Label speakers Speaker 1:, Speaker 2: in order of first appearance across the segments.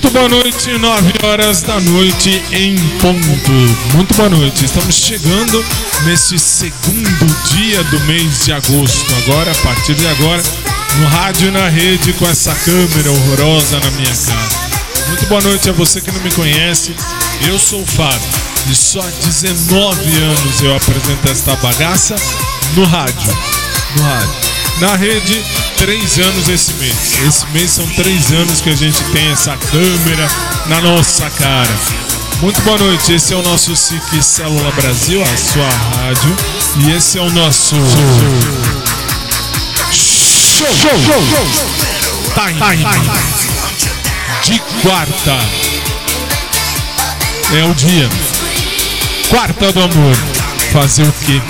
Speaker 1: Muito boa noite, 9 horas da noite em ponto. Muito boa noite. Estamos chegando neste segundo dia do mês de agosto. Agora, a partir de agora, no rádio e na rede com essa câmera horrorosa na minha cara. Muito boa noite a você que não me conhece. Eu sou o Fábio e só há 19 anos eu apresento esta bagaça no rádio. No rádio. Na rede três anos esse mês. Esse mês são três anos que a gente tem essa câmera na nossa cara. Muito boa noite, esse é o nosso SIC Célula Brasil, a sua rádio. E esse é o nosso. Show! Show! Time! De quarta. É o dia. Quarta do amor. Fazer o quê?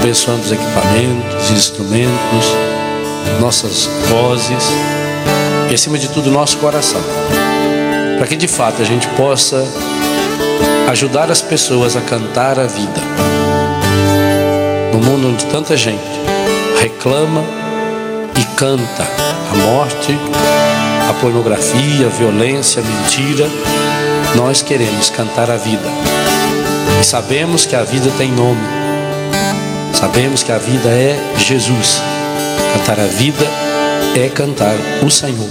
Speaker 2: Abençoando os equipamentos, instrumentos, nossas vozes e, acima de tudo, nosso coração, para que de fato a gente possa ajudar as pessoas a cantar a vida. No mundo onde tanta gente reclama e canta a morte, a pornografia, a violência, a mentira, nós queremos cantar a vida. E sabemos que a vida tem nome. Sabemos que a vida é Jesus. Cantar a vida é cantar o Senhor.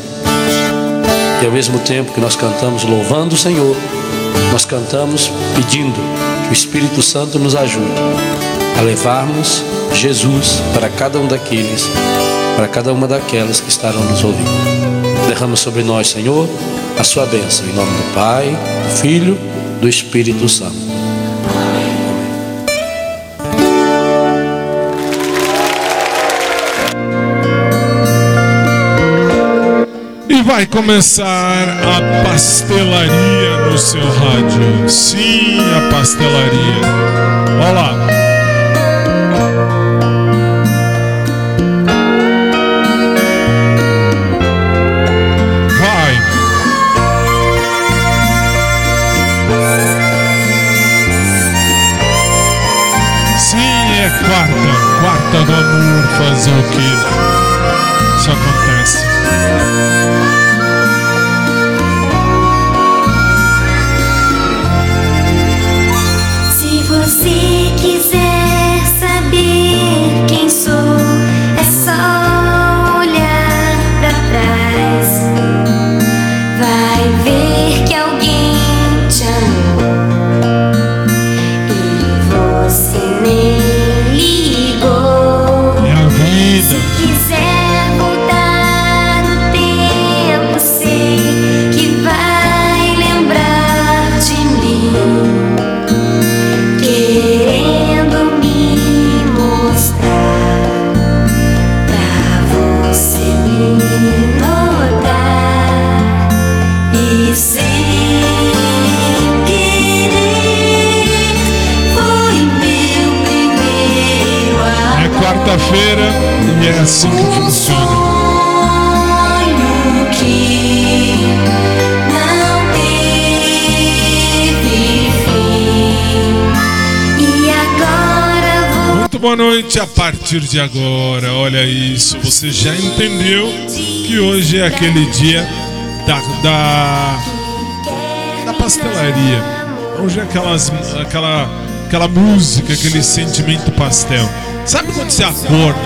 Speaker 2: E ao mesmo tempo que nós cantamos louvando o Senhor, nós cantamos pedindo que o Espírito Santo nos ajude a levarmos Jesus para cada um daqueles, para cada uma daquelas que estarão nos ouvindo. Derrama sobre nós, Senhor, a sua bênção, em nome do Pai, do Filho, do Espírito Santo.
Speaker 1: Vai começar a pastelaria no seu rádio. Sim, a pastelaria. Olha lá. Vai. Sim, é quarta. Quarta do amor fazer o que? Isso acontece. Boa noite a partir de agora. Olha isso, você já entendeu que hoje é aquele dia da, da, da pastelaria. Hoje é aquelas, aquela, aquela música, aquele sentimento pastel. Sabe quando você acorda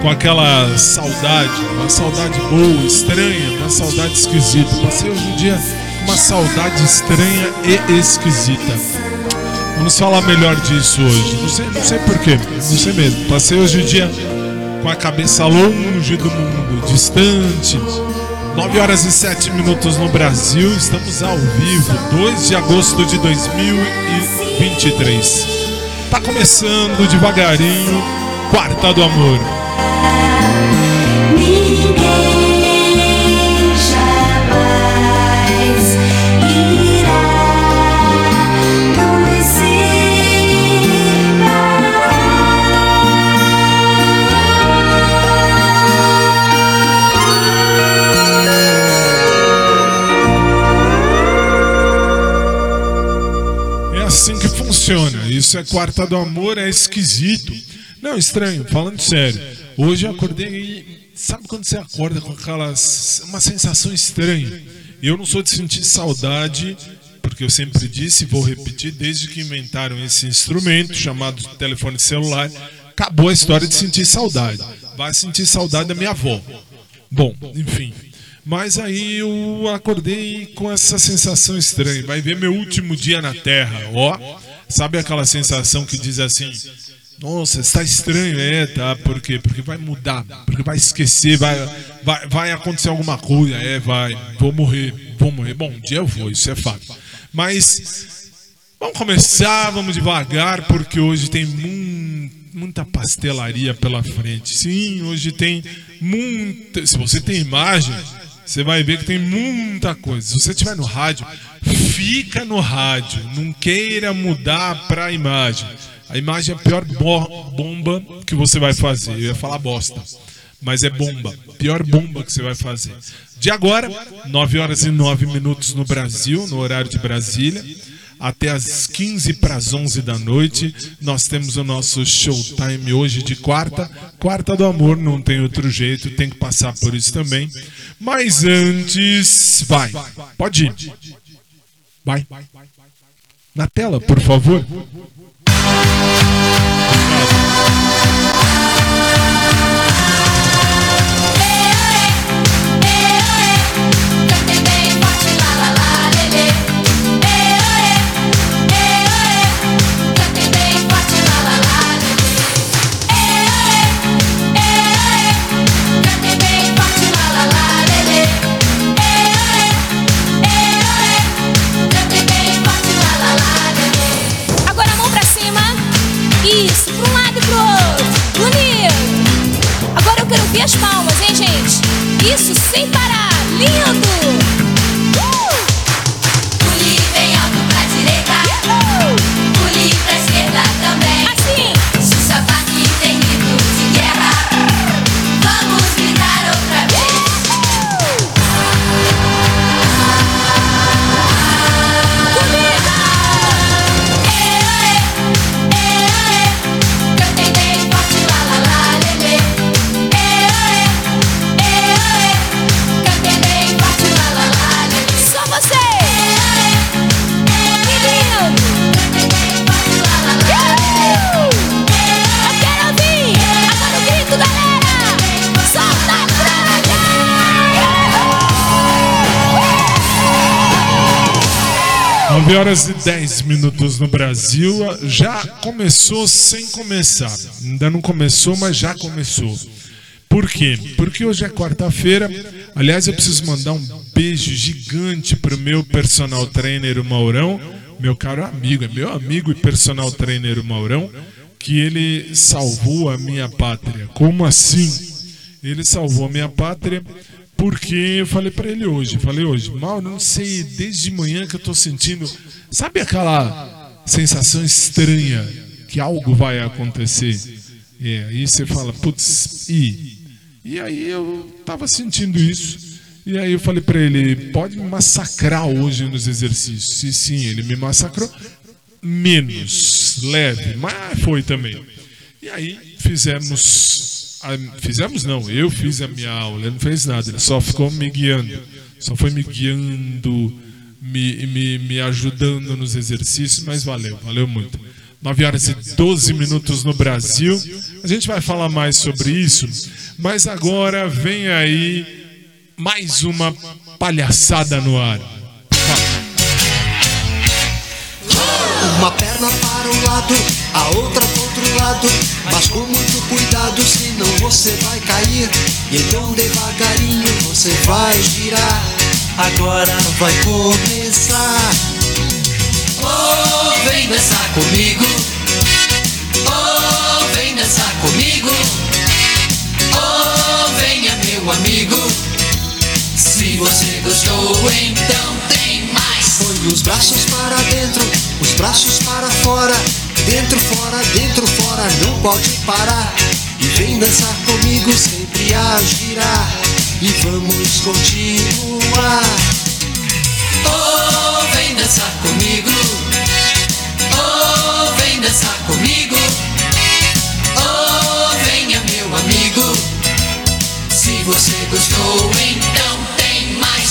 Speaker 1: com aquela saudade, uma saudade boa, estranha, uma saudade esquisita. Passei hoje um dia uma saudade estranha e esquisita. Vamos falar melhor disso hoje. Não sei, não sei porquê, não sei mesmo. Passei hoje o dia com a cabeça longe do mundo, distante. 9 horas e 7 minutos no Brasil, estamos ao vivo, 2 de agosto de 2023. Tá começando devagarinho, Quarta do Amor. Isso é quarta do amor, é esquisito. Não, estranho, falando sério. Hoje eu acordei e sabe quando você acorda com aquelas uma sensação estranha? Eu não sou de sentir saudade, porque eu sempre disse e vou repetir, desde que inventaram esse instrumento chamado telefone celular, acabou a história de sentir saudade. Vai sentir saudade da minha avó. Bom, enfim. Mas aí eu acordei com essa sensação estranha. Vai ver meu último dia na Terra, ó. Sabe aquela sensação que diz assim: nossa, está estranho, é, tá? Por quê? Porque vai mudar, porque vai esquecer, vai, vai, vai acontecer alguma coisa, é, vai, vou morrer, vou morrer. Bom, um dia eu vou, isso é fato. Mas vamos começar, vamos devagar, porque hoje tem muita pastelaria pela frente. Sim, hoje tem muita. Se você tem imagem, você vai ver que tem muita coisa. Se você estiver no rádio, fica no rádio, não queira mudar para a imagem. A imagem é a pior bomba que você vai fazer. Eu ia falar bosta, mas é bomba. Pior bomba que você vai fazer. De agora, 9 horas e 9 minutos no Brasil, no horário de Brasília. Até as 15 para as 11 da noite, nós temos o nosso showtime hoje de quarta. Quarta do amor, não tem outro jeito, tem que passar por isso também. Mas antes, vai, pode ir. Vai. Na tela, por favor. 9 horas e 10 minutos no Brasil. Já começou sem começar. Ainda não começou, mas já começou. Por quê? Porque hoje é quarta-feira. Aliás, eu preciso mandar um beijo gigante pro meu personal trainer, o Maurão. Meu caro amigo, é meu amigo e personal trainer, o Maurão. Que ele salvou a minha pátria. Como assim? Ele salvou a minha pátria porque eu falei pra ele hoje, falei hoje, mal, não sei, desde manhã que eu tô sentindo, sabe aquela sensação estranha que algo vai acontecer? É, aí você fala, putz, e e aí eu tava sentindo isso. E aí eu falei pra ele, pode me massacrar hoje nos exercícios. E sim, ele me massacrou menos leve, mas foi também. E aí fizemos. A- fizemos não, eu fiz a minha aula, ele não fez nada, ele só ficou me guiando. Só foi me guiando, me, me, me ajudando nos exercícios, mas valeu, valeu muito. 9 horas e 12 minutos no Brasil. A gente vai falar mais sobre isso, mas agora vem aí mais uma palhaçada no ar.
Speaker 3: Uma perna para um lado, a outra outro lado. Mas com muito cuidado, senão você vai cair. E então devagarinho você vai girar. Agora vai começar.
Speaker 4: Oh, vem dançar comigo. Oh, vem dançar comigo. Oh, venha, meu amigo. Se você gostou, então tem mais.
Speaker 3: Põe os braços para dentro, os braços para fora. Dentro, fora, dentro, fora, não pode parar. E vem dançar comigo, sempre a girar. E vamos continuar.
Speaker 4: Oh, vem dançar comigo. Oh, vem dançar comigo. Oh, venha, meu amigo. Se você gostou, então.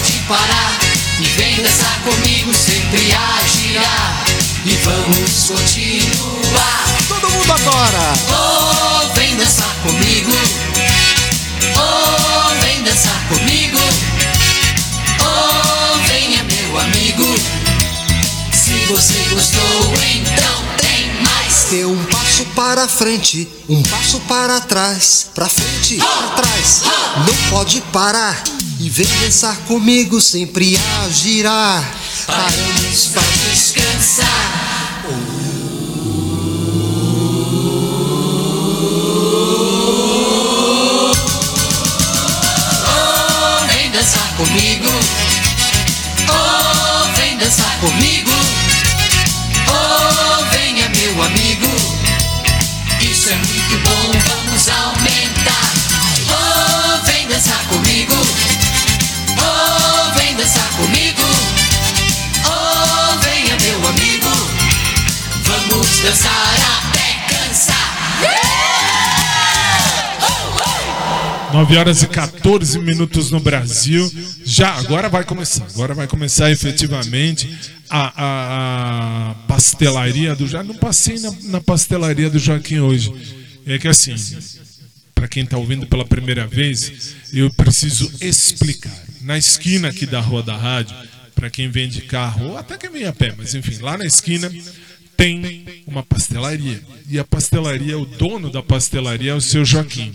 Speaker 4: pode parar. E vem dançar comigo, sempre a girar. E vamos continuar.
Speaker 3: Todo mundo agora!
Speaker 4: Oh, vem dançar comigo. Oh, vem dançar comigo. Oh, venha, meu amigo. Se você gostou, então tem mais.
Speaker 3: Dê um passo para frente, um passo para trás, pra frente, pra trás, não pode parar. E vem dançar comigo, sempre a girar. Paramos
Speaker 4: Pra descansar. Oh, vem dançar comigo. Oh, vem dançar comigo. Oh, venha, meu amigo. Isso é muito bom, vamos aumentar. Oh, vem dançar comigo. Oh, dançar comigo. Oh, venha, meu amigo. Vamos dançar até cansar.
Speaker 1: 9 horas e 14 minutos no Brasil. Já, agora vai começar. Agora vai começar efetivamente a, a- a pastelaria do Joaquim. Não passei na, na pastelaria do Joaquim hoje. é que assim, para quem está ouvindo pela primeira vez, eu preciso explicar. Na esquina aqui da Rua da Rádio, para quem vem de carro, ou até quem vem a pé, mas enfim, lá na esquina tem uma pastelaria. E a pastelaria, o dono da pastelaria é o seu Joaquim.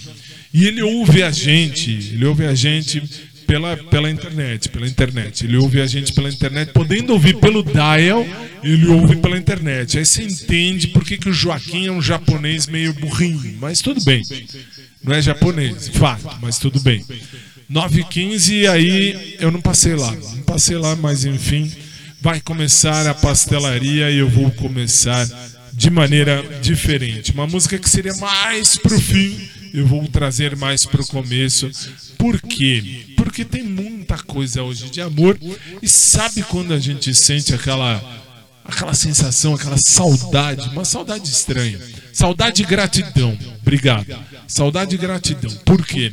Speaker 1: E ele ouve a gente, ele ouve a gente pela, pela internet, pela internet. Ele ouve a gente pela internet, podendo ouvir pelo dial, ele ouve pela internet. Aí você entende por que, que o Joaquim é um japonês meio burrinho, mas tudo bem. Não é japonês, fato, mas tudo bem. 9h15 e aí eu não passei lá. Não passei lá, mas enfim, vai começar a pastelaria e eu vou começar de maneira diferente. Uma música que seria mais pro fim, eu vou trazer mais pro começo. Por quê? Porque tem muita coisa hoje de amor e sabe quando a gente sente aquela aquela sensação, aquela saudade, uma saudade estranha. Saudade e gratidão. Obrigado. Saudade e gratidão. Por quê?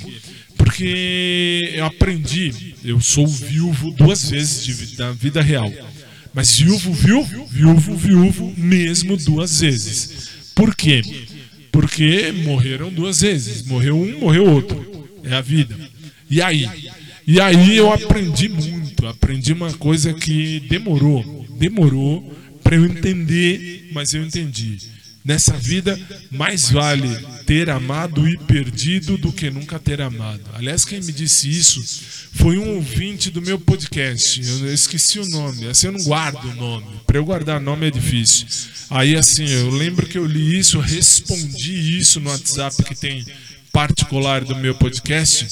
Speaker 1: Porque eu aprendi, eu sou viúvo duas vezes de, da vida real. Mas viúvo, viúvo, viúvo, viúvo, mesmo duas vezes. Por quê? Porque morreram duas vezes. Morreu um, morreu outro. É a vida. E aí? E aí eu aprendi muito. Aprendi uma coisa que demorou. Demorou para eu entender, mas eu entendi. Nessa vida, mais vale ter amado e perdido do que nunca ter amado. Aliás, quem me disse isso foi um ouvinte do meu podcast. Eu esqueci o nome. Assim, eu não guardo o nome. Para eu guardar nome é difícil. Aí, assim, eu lembro que eu li isso, respondi isso no WhatsApp que tem particular do meu podcast.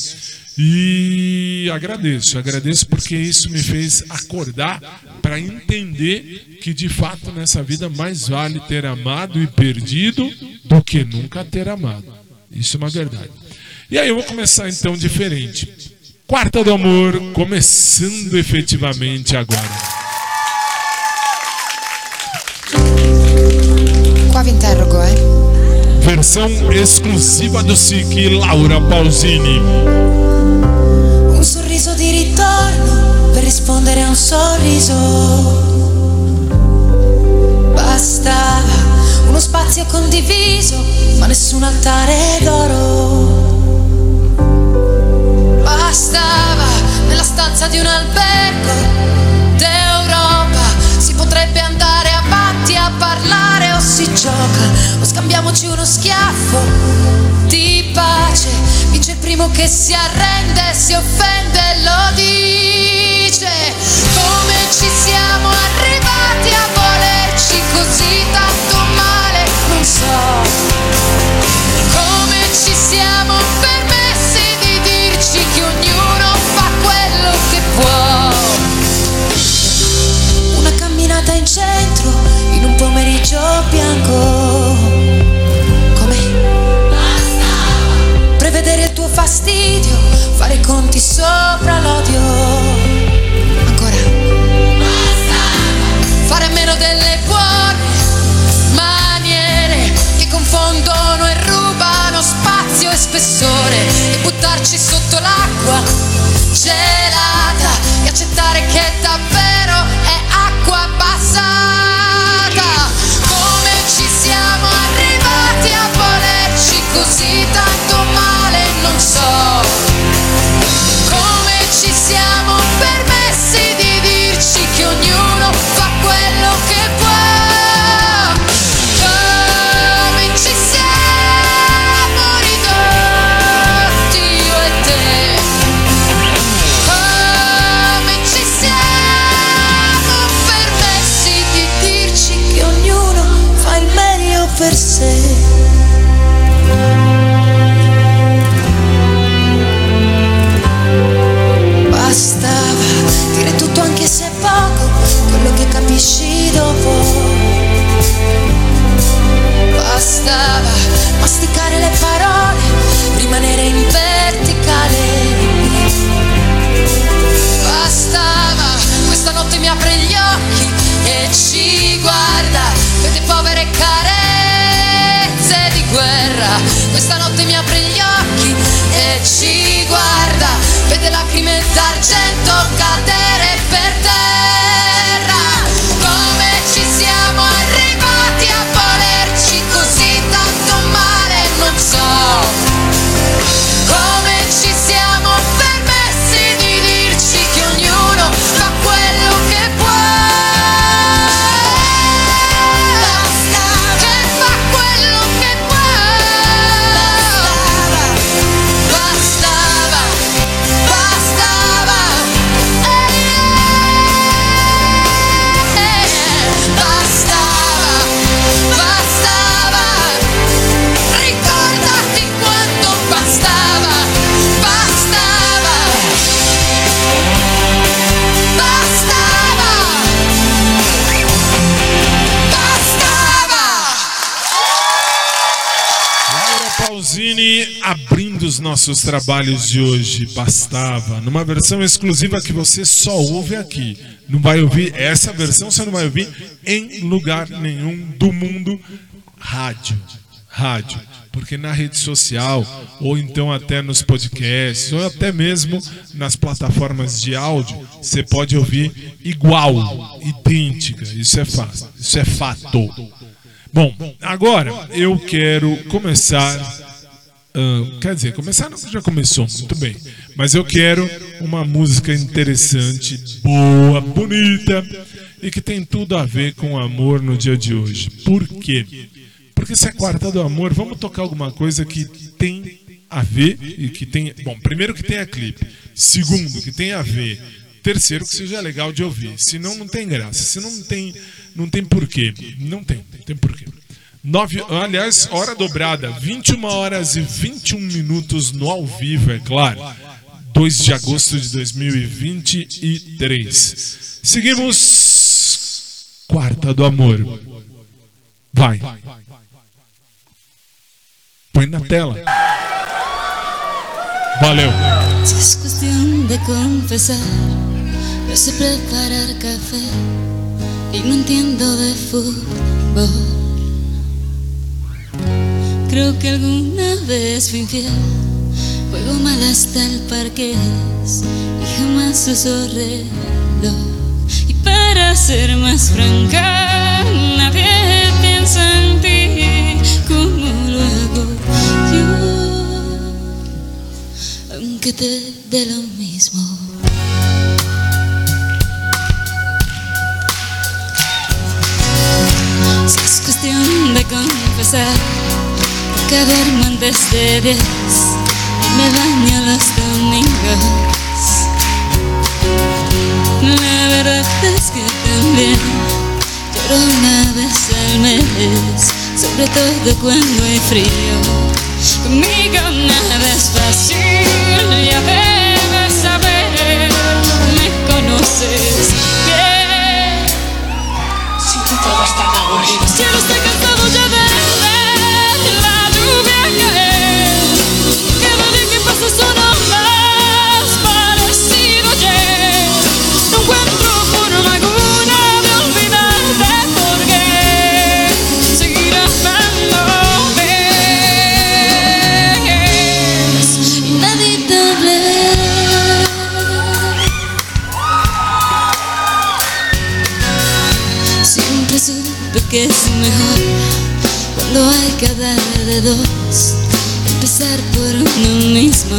Speaker 1: E agradeço, agradeço porque isso me fez acordar para entender que de fato nessa vida mais vale ter amado e perdido do que nunca ter amado. Isso é uma verdade. E aí eu vou começar então diferente. Quarta do amor, começando efetivamente agora.
Speaker 5: Eh?
Speaker 1: Versão exclusiva do SIC Laura Pausini.
Speaker 5: Ritorno per rispondere a un sorriso. Bastava uno spazio condiviso, ma nessun altare d'oro. Bastava nella stanza di un albergo d'Europa. Si potrebbe andare avanti a parlare o si gioca o scambiamoci uno schiaffo di pace. Vince il primo che si arrende, si offende lo dice. Come ci siamo arrivati a volerci così tanto male, non so. Come ci siamo permessi di dirci che ognuno fa quello che può. Una camminata in centro in un pomeriggio bianco. Fastidio, fare conti sopra l'odio. Ancora. Fare a meno delle buone maniere che confondono e rubano spazio e spessore e buttarci sotto l'acqua gelata e accettare che davvero
Speaker 1: nossos trabalhos de hoje. Bastava. Numa versão exclusiva que você só ouve aqui. Não vai ouvir essa versão, você não vai ouvir em lugar nenhum do mundo. Rádio. Rádio. Porque na rede social, ou então até nos podcasts, ou até mesmo nas plataformas de áudio, você pode ouvir igual, idêntica. Isso é fato. Isso é fato. Bom, agora eu quero começar. Quer dizer, começar não, já começou, muito bem. Mas eu quero uma música interessante, boa, bonita e que tem tudo a ver com amor no dia de hoje. Por quê? Porque se é quarta do amor, vamos tocar alguma coisa que tem a ver e que tem. Bom, primeiro que tenha clipe. Segundo, que tenha a ver. Terceiro, que seja legal de ouvir. Senão não tem graça. Senão não tem, não tem porquê. Não tem, não tem porquê. Nove, aliás, hora dobrada, 21 horas e 21 minutos no ao vivo, é claro. 2 de agosto de 2023. Seguimos. Quarta do amor. Vai. Põe na tela. Valeu.
Speaker 6: Es cuestión de confesar, no sé preparar café y no entiendo de fútbol. Creo que alguna vez fui infiel, juego mal hasta el parqués y jamás uso reloj. Y para ser más franca, nadie piensa en ti como lo hago yo aunque te dé lo mismo. Si es cuestión de confesar, que duermo antes de diez me baño los domingos. La verdad es que también lloro una vez al mes, sobre todo cuando hay frío. Conmigo nada es fácil, ya debes saber, me conoces bien.
Speaker 4: Si todo es tan aburrido.
Speaker 6: Cielo empezar por uno mismo.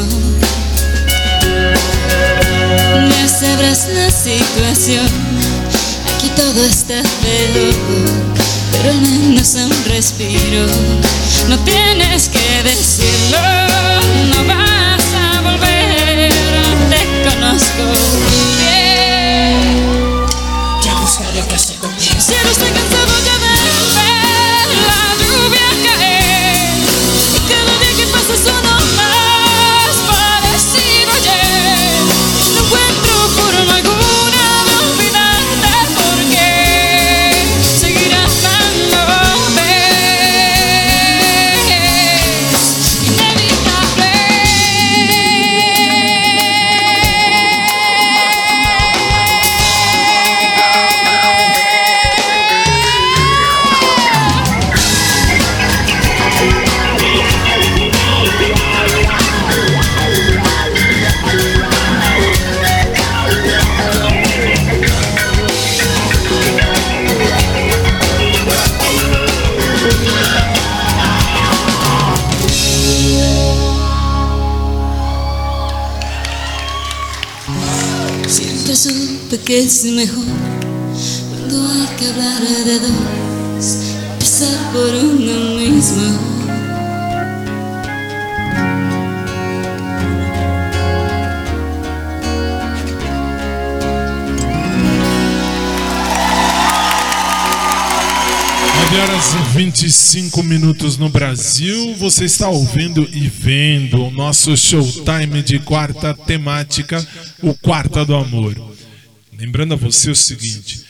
Speaker 6: Ya sabrás la situación, aquí todo está feo, pero al menos un respiro. No tienes que decirlo, es mejor cuando hay que hablar de dos, empezar por uno mismo.
Speaker 1: Horas e 25 minutos no Brasil. Você está ouvindo e vendo o nosso showtime de quarta temática, o Quarta do Amor. Lembrando a você o seguinte: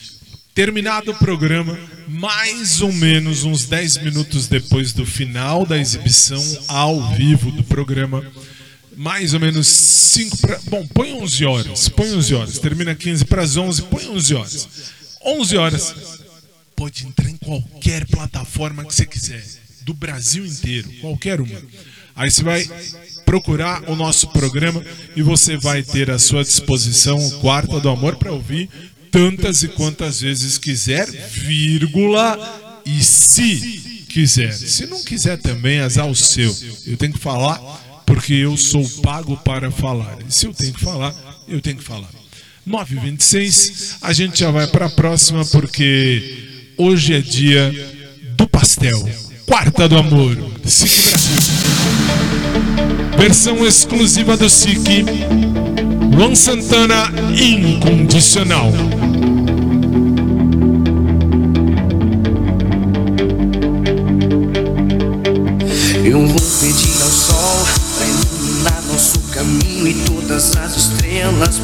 Speaker 1: Terminado o programa, mais ou menos uns 10 minutos depois do final da exibição ao vivo do programa, mais ou menos 5 para. Bom, põe 11 horas, põe 11 horas. Termina 15 para as 11, põe 11 horas. 11 horas. Pode entrar em qualquer plataforma que você quiser, do Brasil inteiro, qualquer uma. Aí você vai procurar o nosso programa e você vai ter à sua disposição o Quarta do Amor para ouvir tantas e quantas vezes quiser, vírgula, e se quiser. Se não quiser também, azar o seu. Eu tenho que falar porque eu sou pago para falar. E se eu tenho que falar, eu tenho que falar. 9h26, a gente já vai para a próxima porque hoje é dia do pastel. Quarta do Amor. SIC Brasil. Versão exclusiva do SIC. Luan Santana Incondicional.
Speaker 7: Eu vou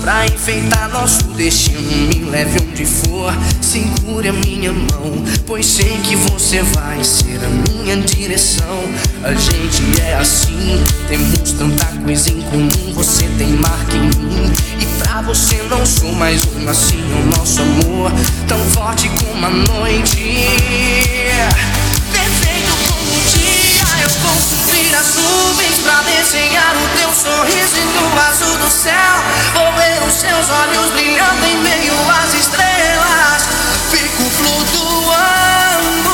Speaker 7: pra enfeitar nosso destino. Me leve onde for, segure a minha mão, pois sei que você vai ser a minha direção. A gente é assim, temos tanta coisa em comum. Você tem marca em mim e pra você não sou mais um assim. O nosso amor tão forte como a noite. Perfeito como o dia, eu vou subir as nuvens pra desenhar o teu sorriso no azul do céu. Vou ver os seus olhos brilhando em meio às estrelas. Fico flutuando.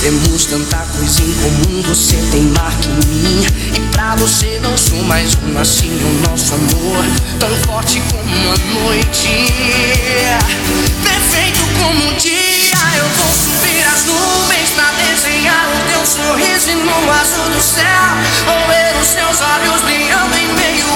Speaker 7: Temos tanta coisa em comum. Você tem marca em mim, e pra você não sou mais um assim. O nosso amor, tão forte como a noite, perfeito como o dia. Eu vou subir as nuvens pra desenhar o teu sorriso e no azul do céu. Vou ver os seus olhos brilhando em meio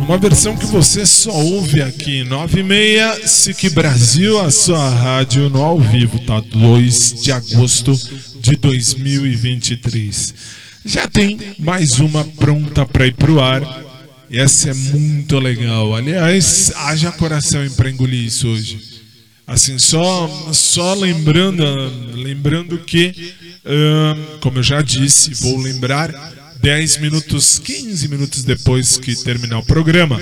Speaker 1: Uma versão que você só ouve aqui em 96 SIC Brasil, a sua rádio no ao vivo, tá? 2 de agosto de 2023. Já tem mais uma pronta para ir pro ar. Essa é muito legal. Aliás, haja coração para engolir isso hoje. Assim, só, só lembrando, lembrando que, ahn, como eu já disse, vou lembrar, 10 minutos, 15 minutos depois que terminar o programa,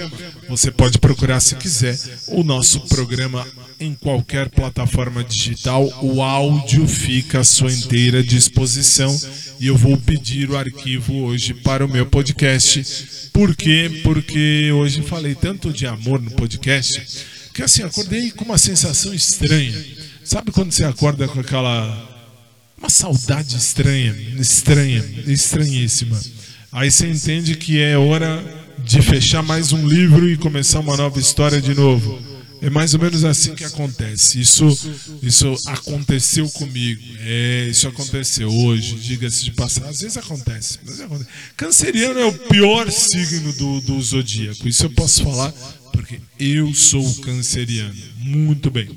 Speaker 1: você pode procurar, se quiser, o nosso programa em qualquer plataforma digital, o áudio fica à sua inteira disposição e eu vou pedir o arquivo hoje para o meu podcast. Por quê? Porque hoje falei tanto de amor no podcast que assim, acordei com uma sensação estranha. Sabe quando você acorda com aquela uma saudade estranha, estranha, estranhíssima. Aí você entende que é hora de fechar mais um livro e começar uma nova história de novo. É mais ou menos assim que acontece. Isso, isso aconteceu comigo. É, isso aconteceu hoje, diga-se de passagem. Às vezes acontece, mas acontece. Canceriano é o pior signo do, do zodíaco. Isso eu posso falar porque eu sou canceriano. Muito bem.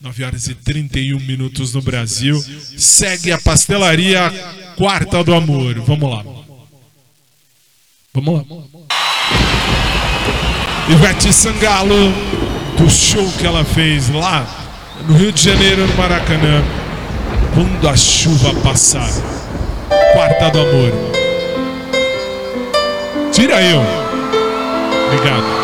Speaker 1: 9 horas e 31 minutos no Brasil. Segue a pastelaria Quarta do Amor. Vamos lá. Vamos lá. Ivete Sangalo, do show que ela fez lá no Rio de Janeiro, no Maracanã. Quando a chuva passar. Quarta do Amor. Tira eu. Obrigado.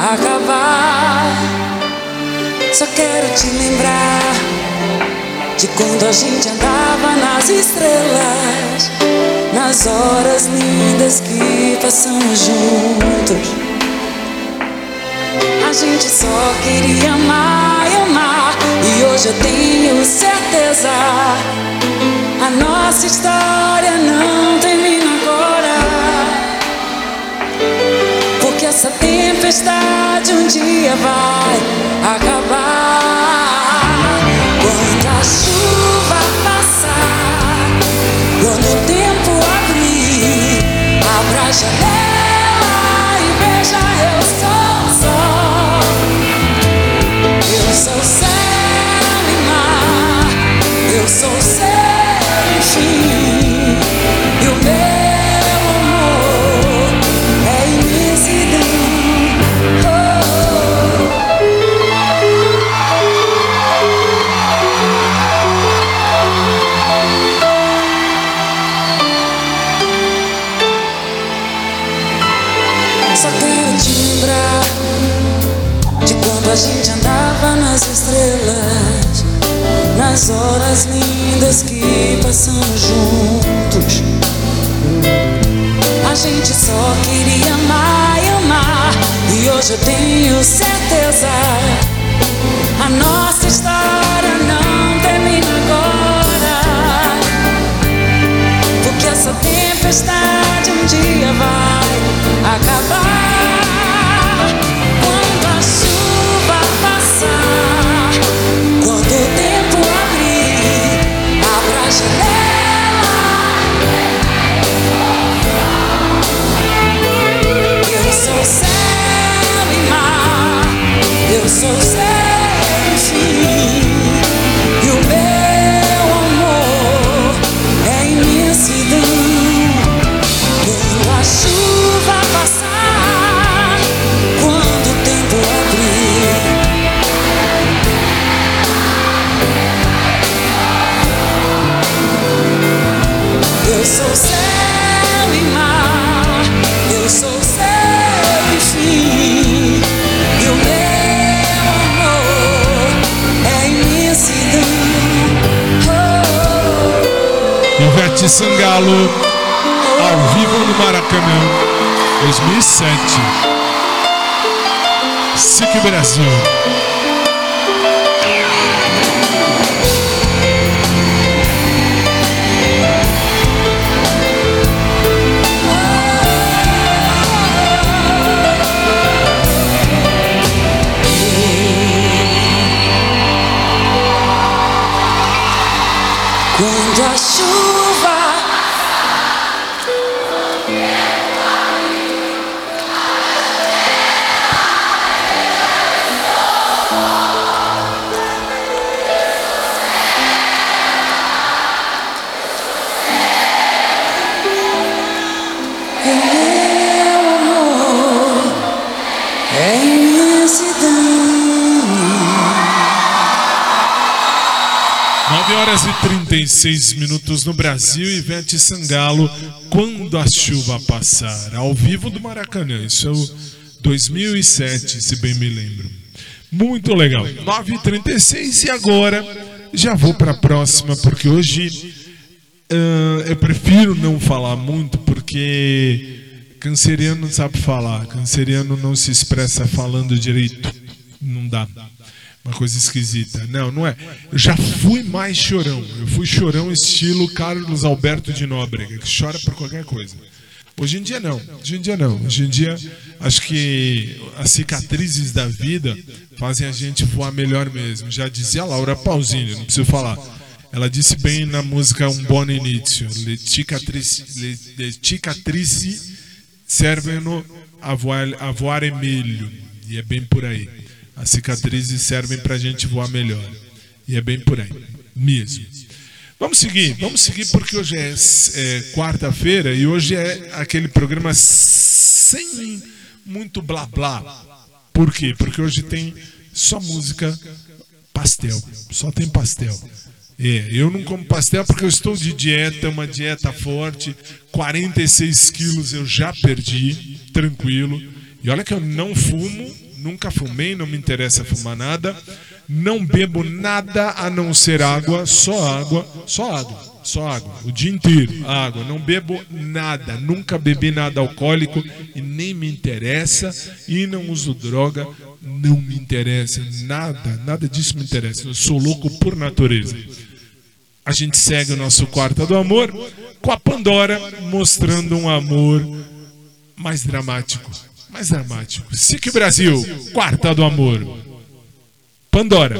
Speaker 8: acabar. Só quero te lembrar de quando a gente andava nas estrelas, nas horas lindas que passamos juntos. A gente só queria amar e amar, e hoje eu tenho certeza. A nossa história não termina essa tempestade um dia vai acabar. Quando a chuva passar, quando o tempo abrir, abra a janela nas horas lindas que passamos juntos. A gente só queria amar e amar, e hoje eu tenho certeza. A nossa história não termina agora. Porque essa tempestade um dia vai acabar.
Speaker 1: Ivete Sangalo, ao vivo no Maracanã, 2007. SIC Brasil. Quando a chuva horas e 36 minutos no Brasil, Ivete Sangalo, Quando a Chuva Passar, ao vivo do Maracanã. Isso é o 2007, se bem me lembro. Muito legal. 9h36 e agora já vou para a próxima, porque hoje ah, eu prefiro não falar muito, porque canceriano não sabe falar. Canceriano não se expressa falando direito. Não dá. Uma coisa esquisita. Não, não é. Eu já fui mais chorão. Eu fui chorão estilo Carlos Alberto de Nóbrega, que chora por qualquer coisa. Hoje em dia não. Hoje em dia não. Hoje em dia acho que as cicatrizes da vida fazem a gente voar melhor mesmo. Já dizia Laura Pausini, não preciso falar. Ela disse bem na música Um Buon Inizio, le cicatrici, le, a voar, a voare meglio. E é bem por aí. As cicatrizes servem para a gente voar melhor. E é bem por aí, mesmo. Vamos seguir, vamos seguir porque hoje é, é quarta-feira e hoje é aquele programa sem muito blá blá. Por quê? Porque hoje tem só música pastel, só tem pastel. É, eu não como pastel porque eu estou de dieta, uma dieta forte, 46 quilos eu já perdi, tranquilo. E olha que eu não fumo, nunca fumei, não me interessa fumar nada. Não bebo nada a não ser água, só água, só água, só água, o dia inteiro, água. Não bebo nada, nunca bebi nada alcoólico e nem me interessa. E não uso droga, não me interessa, nada, nada disso me interessa. Eu sou louco por natureza. A gente segue o nosso Quarta do Amor com a Pandora mostrando um amor mais dramático. Mais dramático. SIC Brasil, Quarta do Amor. Pandora.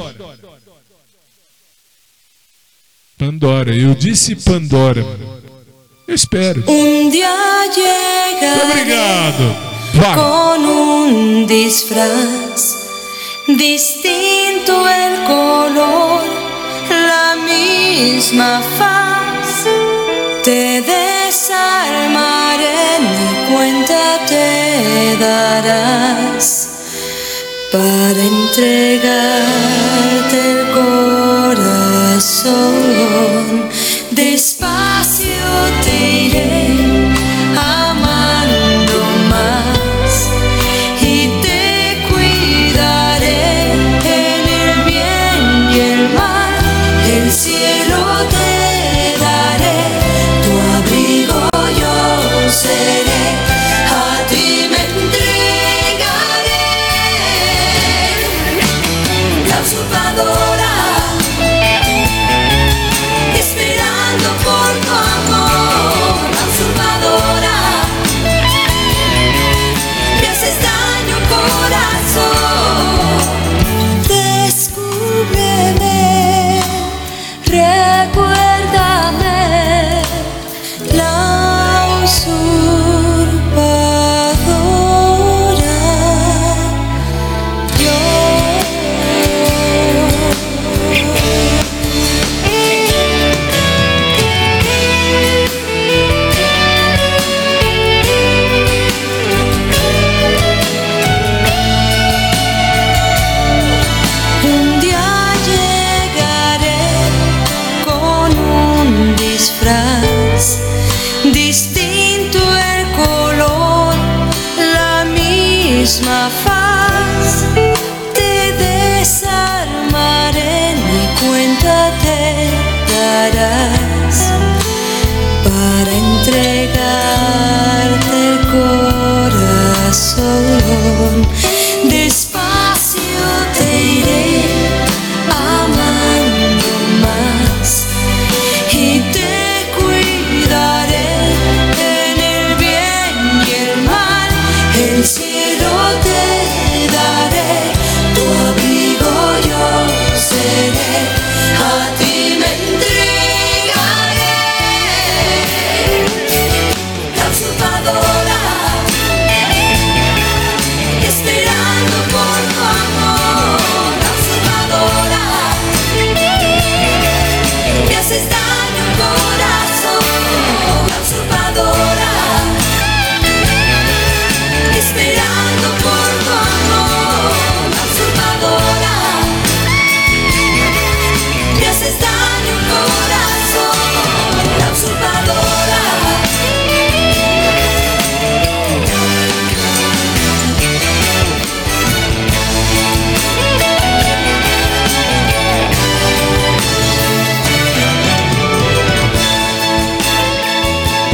Speaker 1: Pandora. Eu disse Pandora. Eu espero.
Speaker 5: Un día llegaré
Speaker 1: Obrigado. Vai.
Speaker 5: con un disfraz distinto el color, la misma faz. Te desarmaré, ni cuenta para entregarte el corazón. Despacio te iré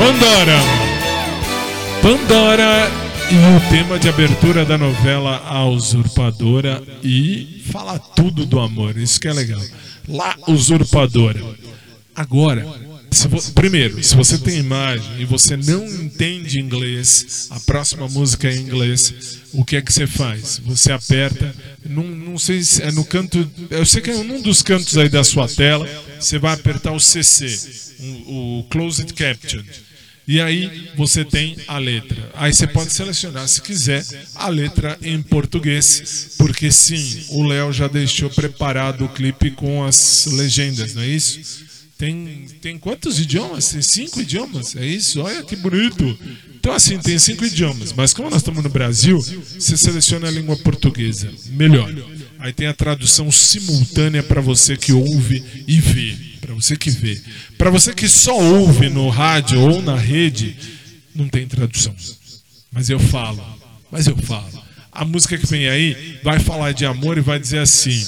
Speaker 1: Pandora. Pandora e o tema de abertura da novela A Usurpadora e fala tudo do amor, isso que é legal. La Usurpadora. Agora, se vo- primeiro, se você tem imagem e você não entende inglês, a próxima música é em inglês, o que é que você faz? Você aperta, não, não sei se é no canto, eu sei que é num dos cantos aí da sua tela, você vai apertar o CC, o, o Closed Caption. E aí você tem a letra. Aí você pode selecionar, se quiser, a letra em português, porque sim, o Léo já deixou preparado o clipe com as legendas, não é isso? Tem, tem quantos idiomas? Tem cinco idiomas? É isso? Olha que bonito. Então, assim, tem cinco idiomas. Mas como nós estamos no Brasil, você seleciona a língua portuguesa. Melhor. Aí tem a tradução simultânea para você que ouve e vê. Para você que vê. Para você que só ouve no rádio ou na rede, não tem tradução. Mas eu falo. Mas eu falo. A música que vem aí vai falar de amor e vai dizer assim: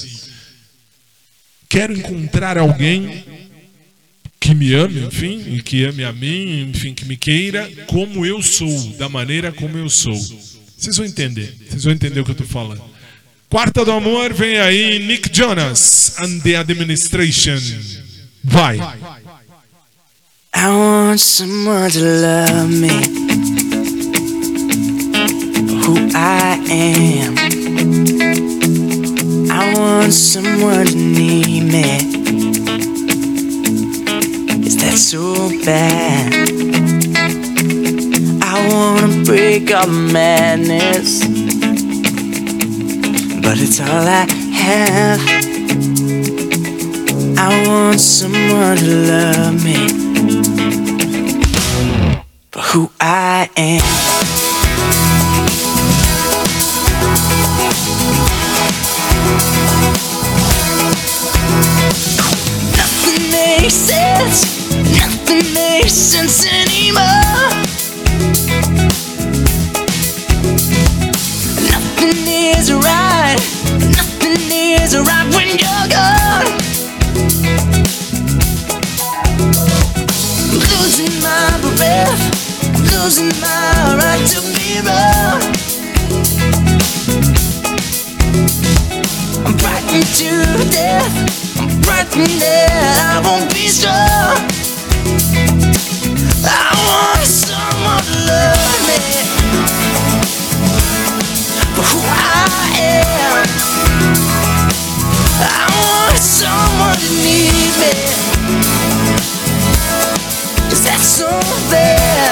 Speaker 1: Quero encontrar alguém que me ame, enfim, e que ame a mim, enfim, que me queira como eu sou, da maneira como eu sou. Vocês vão entender, vocês vão entender o que eu tô falando. Quarta do amor, vem aí Nick Jonas and the Administration. Vai.
Speaker 7: I want someone to love me who I am. I want someone to need me. Is that so bad? I wanna break the madness, but it's all I have. I want someone to love me for who I am. Nothing makes sense, nothing makes sense anymore. Nothing is right, nothing is right when you're gone. My breath, losing my right to be wrong. I'm frightened to death, I'm frightened that I won't be strong. I want someone to love me for who I am. I want someone to need me.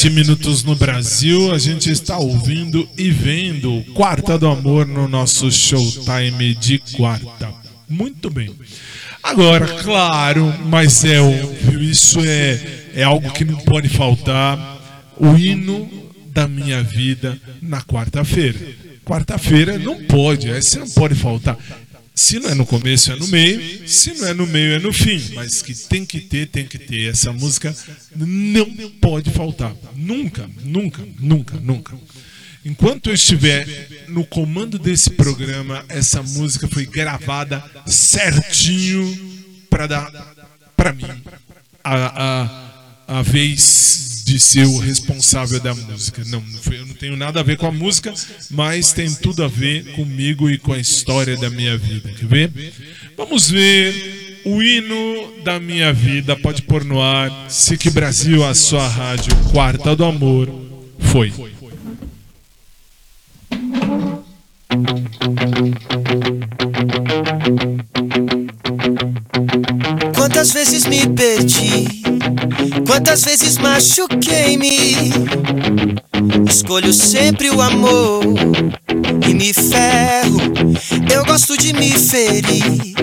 Speaker 1: 47 minutos no Brasil. A gente está ouvindo e vendo Quarta do Amor no nosso Showtime de quarta. Muito bem. Agora, claro, mas é óbvio, isso é, é algo que não pode faltar. O hino da minha vida na quarta-feira. Quarta-feira não pode, essa não pode faltar. Se não é no começo, é no meio. Se não é no meio, é no fim. Mas que tem que ter, tem que ter. Essa música não pode faltar. Nunca, nunca, nunca, nunca. Enquanto eu estiver no comando desse programa, essa música foi gravada certinho para dar para mim a, a, a vez de ser o responsável da música. Não, eu não tenho nada a ver com a música, mas tem tudo a ver comigo e com a história da minha vida. Quer ver? Vamos ver o hino da minha vida. Pode pôr no ar. SIC Brasil, a sua rádio, Quarta do Amor. Foi.
Speaker 9: Quantas vezes me perdi, quantas vezes machuquei-me. Escolho sempre o amor e me ferro. Eu gosto de me ferir.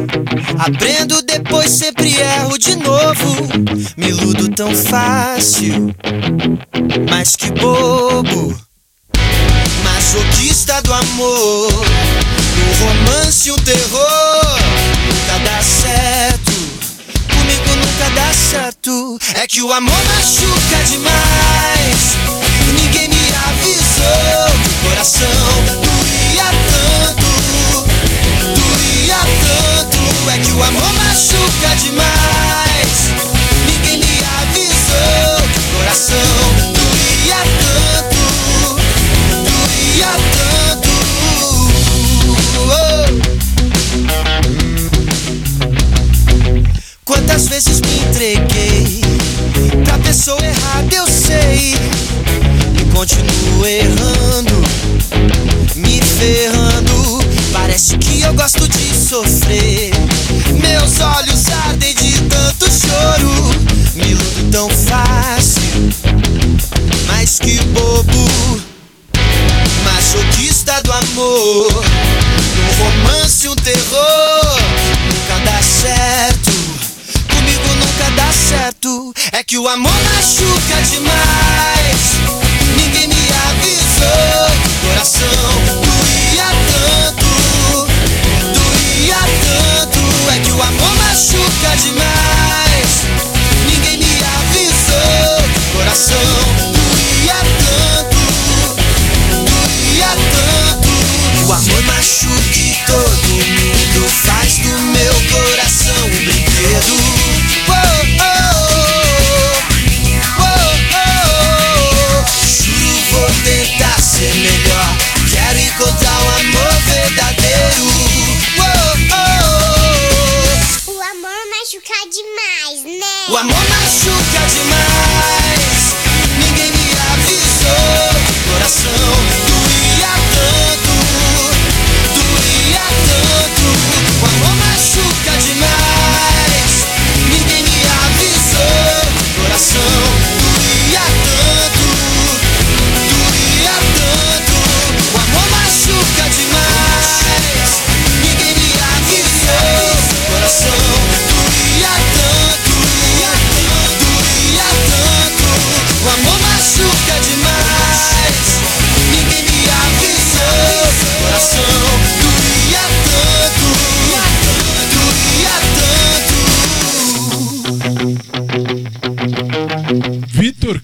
Speaker 9: Aprendo depois, sempre erro de novo. Me iludo tão fácil, mas que bobo. Masoquista do amor, um romance, um terror. Nunca dá certo, nunca dá certo. É que o amor machuca demais. E ninguém me avisou o coração doía tanto, doía tanto. É que o amor machuca demais. Ninguém me avisou o coração Quantas vezes me entreguei pra pessoa errada, eu sei. E continuo errando, me ferrando. Parece que eu gosto de sofrer. Meus olhos ardem de tanto choro. Me iludo tão fácil, mas que bobo. Masoquista do amor, um romance, um terror. Nunca dá certo, certo. É que o amor machuca demais. Ninguém me avisou coração doía tanto, doía tanto. É que o amor machuca demais. Ninguém me avisou coração doía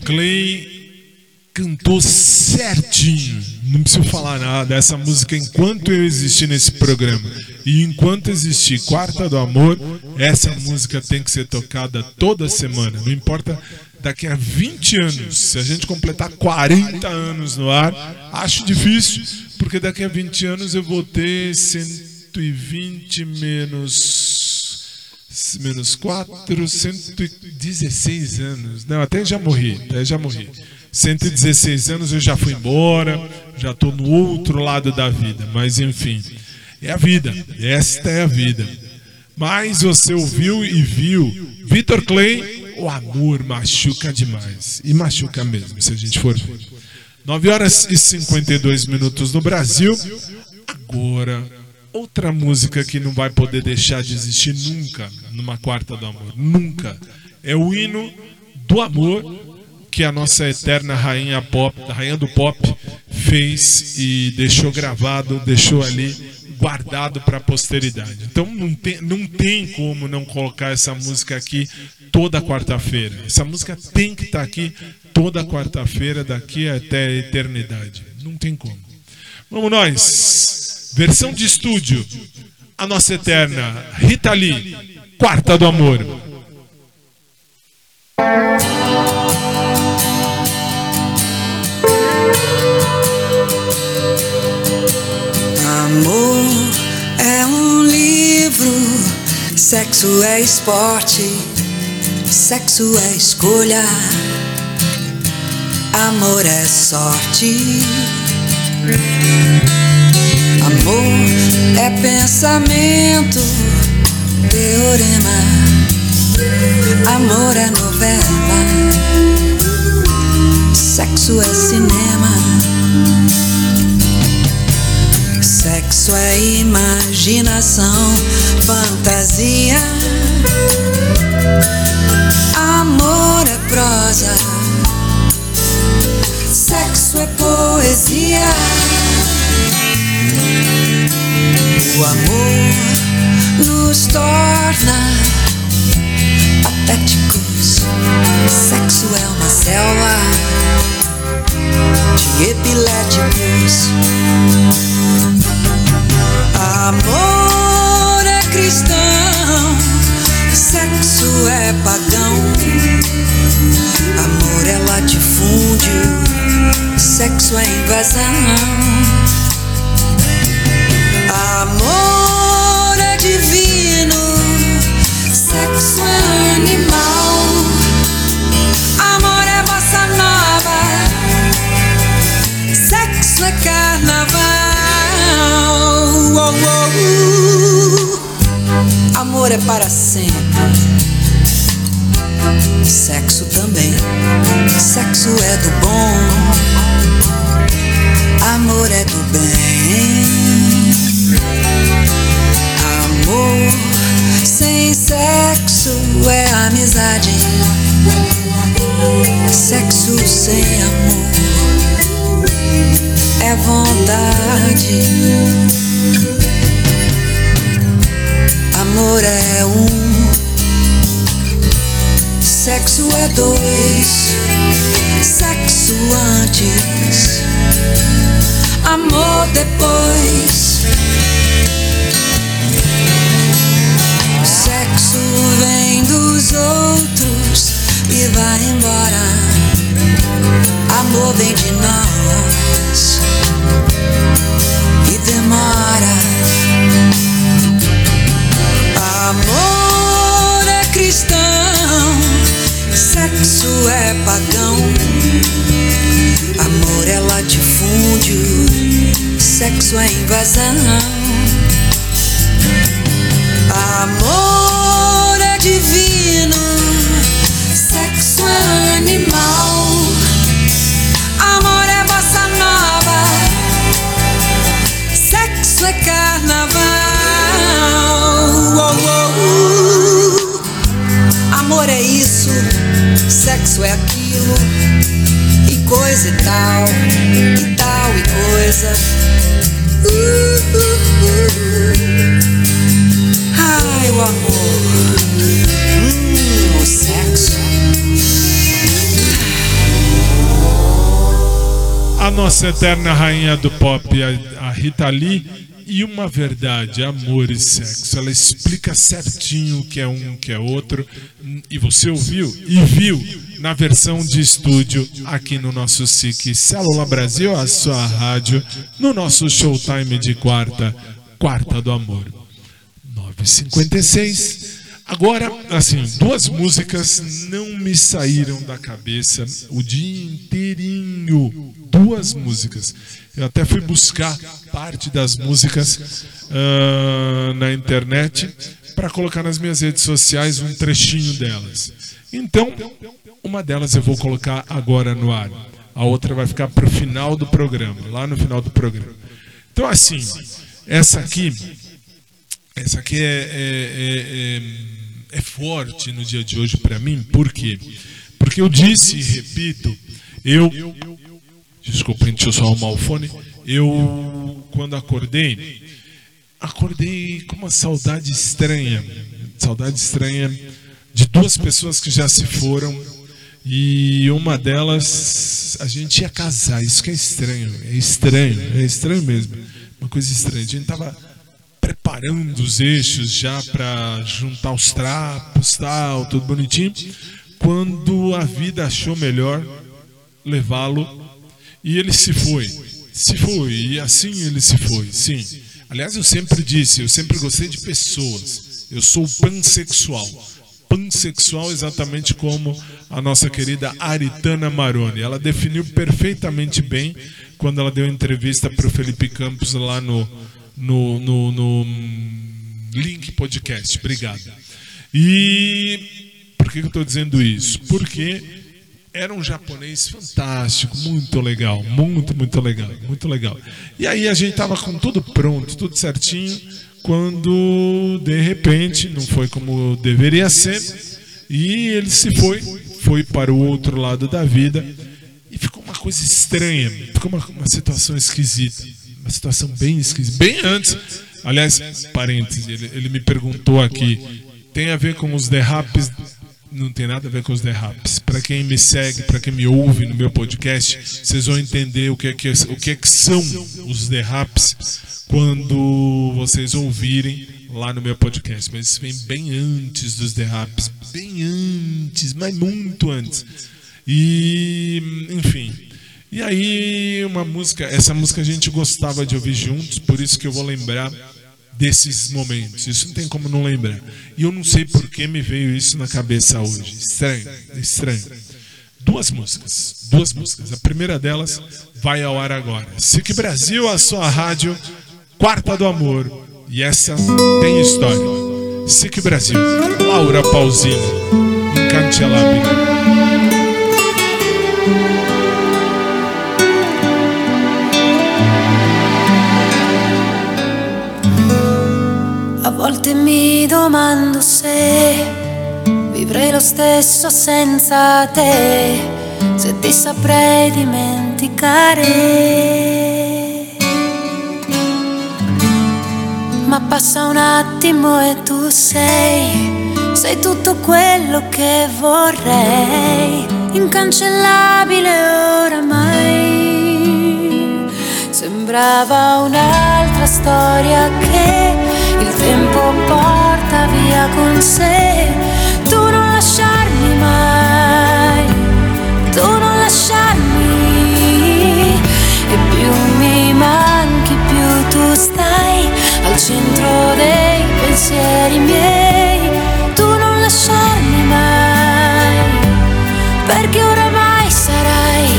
Speaker 1: Clay cantou certinho. Não preciso falar nada. Essa música, enquanto eu existir nesse programa e enquanto existir Quarta do Amor, essa música tem que ser tocada toda semana. Não importa daqui a 20 anos. Se a gente completar 40 anos no ar, acho difícil, porque daqui a 20 anos eu vou ter 120 menos menos 4, 116 anos. Não, até já morri, até já morri. 116 anos eu já fui embora, já estou no outro lado da vida, mas enfim, é a vida, esta é a vida. Mas você ouviu e viu Vitor Clay o amor machuca demais. E machuca mesmo, se a gente for ver. 9 horas e 52 minutos no Brasil. Agora, outra música que não vai poder deixar de existir nunca numa quarta do amor. Nunca. É o hino do amor que a nossa eterna rainha pop, rainha do pop, fez e deixou gravado, deixou ali guardado para a posteridade. Então não tem, não tem como não colocar essa música aqui toda quarta-feira. Essa música tem que estar aqui toda quarta-feira, daqui até a eternidade. Não tem como. Vamos nós. Versão de estúdio. A nossa eterna Rita Lee, Quarta do Amor.
Speaker 10: Amor é um livro, sexo é esporte, sexo é escolha, amor é sorte. Amor é pensamento, teorema, amor é novela, sexo é cinema. Sexo é imaginação, fantasia. Amor é prosa. Sexo é poesia. O amor nos torna patéticos. Sexo é uma selva de epiléticos. Amor é cristão, sexo é pagão. Amor é latifúndio, sexo é invasão. Amor é divino,
Speaker 1: verdade, amor e sexo. Ela explica certinho o que é um, o que é outro. E você ouviu e viu na versão de estúdio aqui no nosso SIC Célula Brasil, a sua rádio, no nosso showtime de quarta, quarta do amor. 9h56. Agora, assim, duas músicas não me saíram da cabeça o dia inteirinho. Duas músicas. Eu até fui buscar parte das músicas ah, na internet para colocar nas minhas redes sociais um trechinho delas. Então, uma delas eu vou colocar agora no ar. A outra vai ficar para o final do programa, lá no final do programa. Então, assim, essa aqui, essa aqui é, é, é, é, é forte no dia de hoje para mim, por quê? Porque eu disse e repito, eu. Desculpa, deixa eu só arrumar o fone. Eu, quando acordei, acordei com uma saudade estranha. Saudade estranha de duas pessoas que já se foram. E uma delas, a gente ia casar. Isso que é estranho. É estranho. É estranho mesmo. Uma coisa estranha. A gente tava preparando os eixos já para juntar os trapos, tal, tudo bonitinho. Quando a vida achou melhor levá-lo e ele se foi. Se foi. E assim ele se foi. Sim. Aliás, eu sempre disse, eu sempre gostei de pessoas. Eu sou pansexual. Pansexual exatamente como a nossa querida Aritana Maroni. Ela definiu perfeitamente bem quando ela deu entrevista para o Felipe Campos lá no, no, no, no Link Podcast. Obrigado. E por que eu estou dizendo isso? Porque era um japonês fantástico, muito legal, muito, muito legal, muito legal. E aí a gente tava com tudo pronto, tudo certinho, quando de repente não foi como deveria ser, e ele se foi, foi para o outro lado da vida, e ficou uma coisa estranha, ficou uma, uma situação esquisita, uma situação bem esquisita, bem antes. Aliás, parênteses, ele, ele me perguntou aqui, tem a ver com os derrapes não tem nada a ver com os derrapes. Para quem me segue, para quem me ouve no meu podcast, vocês vão entender o que é que, o que, é que são os derrapes quando vocês ouvirem lá no meu podcast. Mas isso vem bem antes dos derrapes, bem antes, mas muito antes. E, enfim. E aí, uma música, essa música a gente gostava de ouvir juntos, por isso que eu vou lembrar desses momentos. Isso não tem como não lembrar. E eu não sei por que me veio isso na cabeça hoje. Estranho, estranho. Duas músicas, duas músicas. A primeira delas vai ao ar agora. SIC Brasil, a sua rádio, quarta do amor. E essa tem história. SIC Brasil, Laura Pausini, Incancelabile.
Speaker 5: Volte mi domando se vivrei lo stesso senza te, se ti saprei dimenticare. Ma passa un attimo e tu sei, sei tutto quello che vorrei, incancellabile oramai. Sembrava un'altra storia che tempo porta via con sé. Tu non lasciarmi mai, tu non lasciarmi. E più mi manchi, più tu stai al centro dei pensieri miei. Tu non lasciarmi mai, perché oramai sarai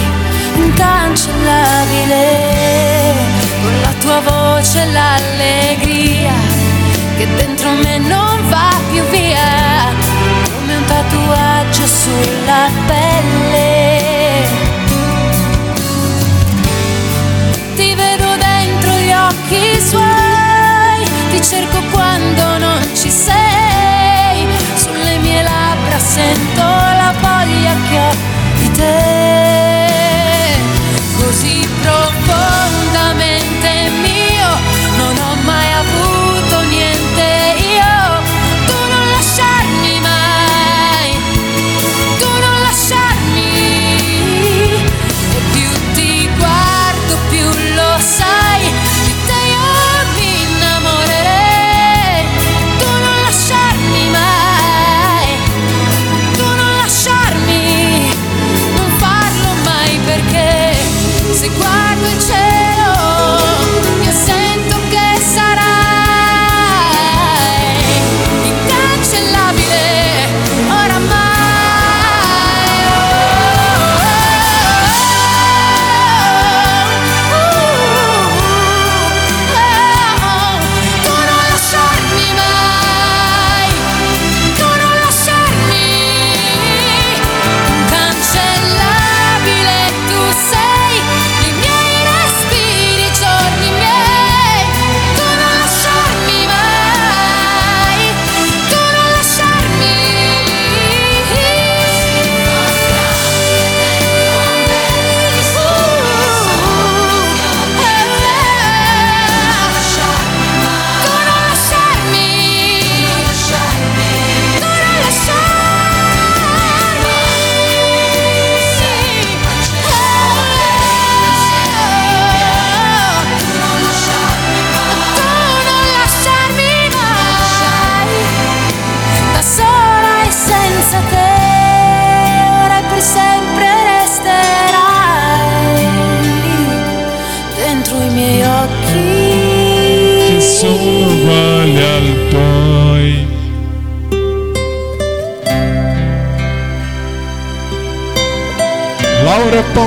Speaker 5: incancellabile. Con la tua voce l'allegria che dentro me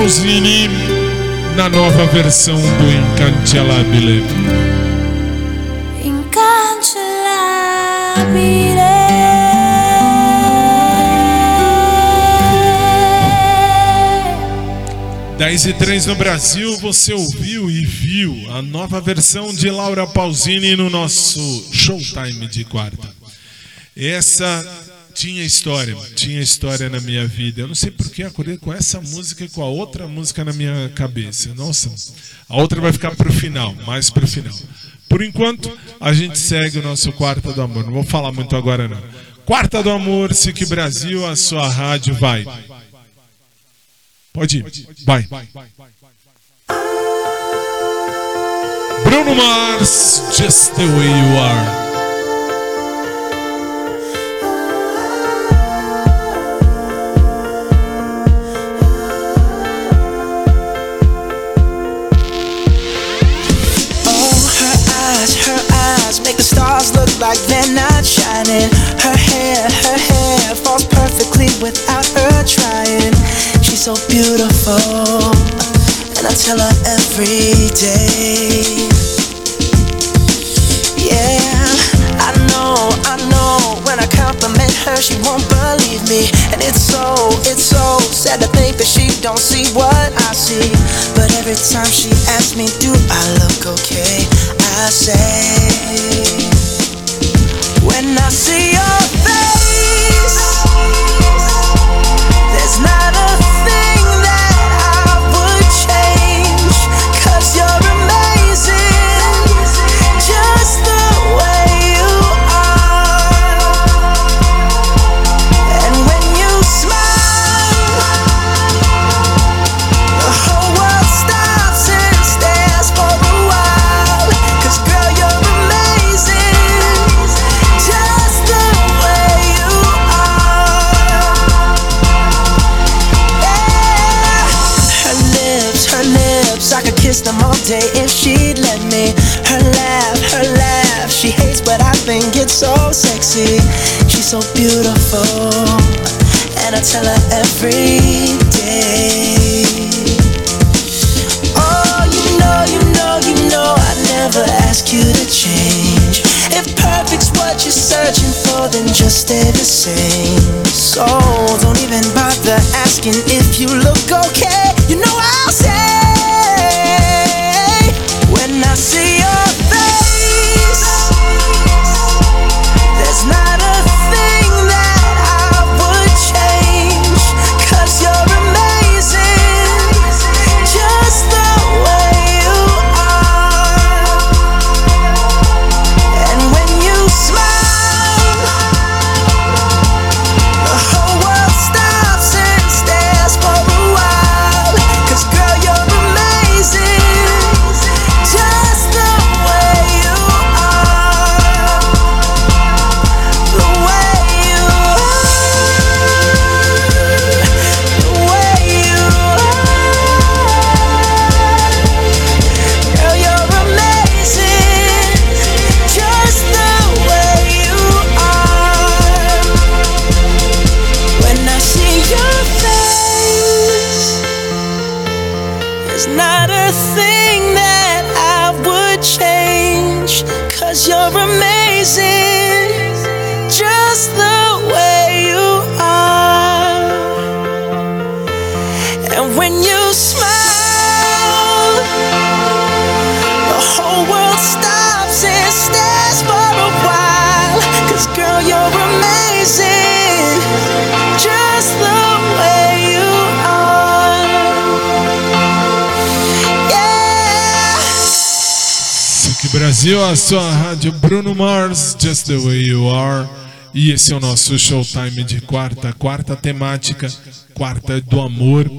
Speaker 7: Pausini na nova versão do Incancelabile.
Speaker 5: Incancellabile
Speaker 7: 10 e 3 no Brasil, você ouviu e viu a nova versão de Laura Pausini no nosso Showtime de quarta. Essa tinha história, tinha história na minha vida. Eu não sei porque acordei com essa música e com a outra música na minha cabeça. Nossa, a outra vai ficar para o final, mais para o final. Por enquanto, a gente segue o nosso Quarta do Amor. Não vou falar muito agora não. Quarta do Amor, SIC Brasil, a sua rádio vai. Pode ir, vai. Bruno Mars, Just the Way You Are. Brasil, a sua rádio Bruno Mars, Just the Way You Are. E esse é o nosso showtime de quarta, quarta temática, quarta do amor.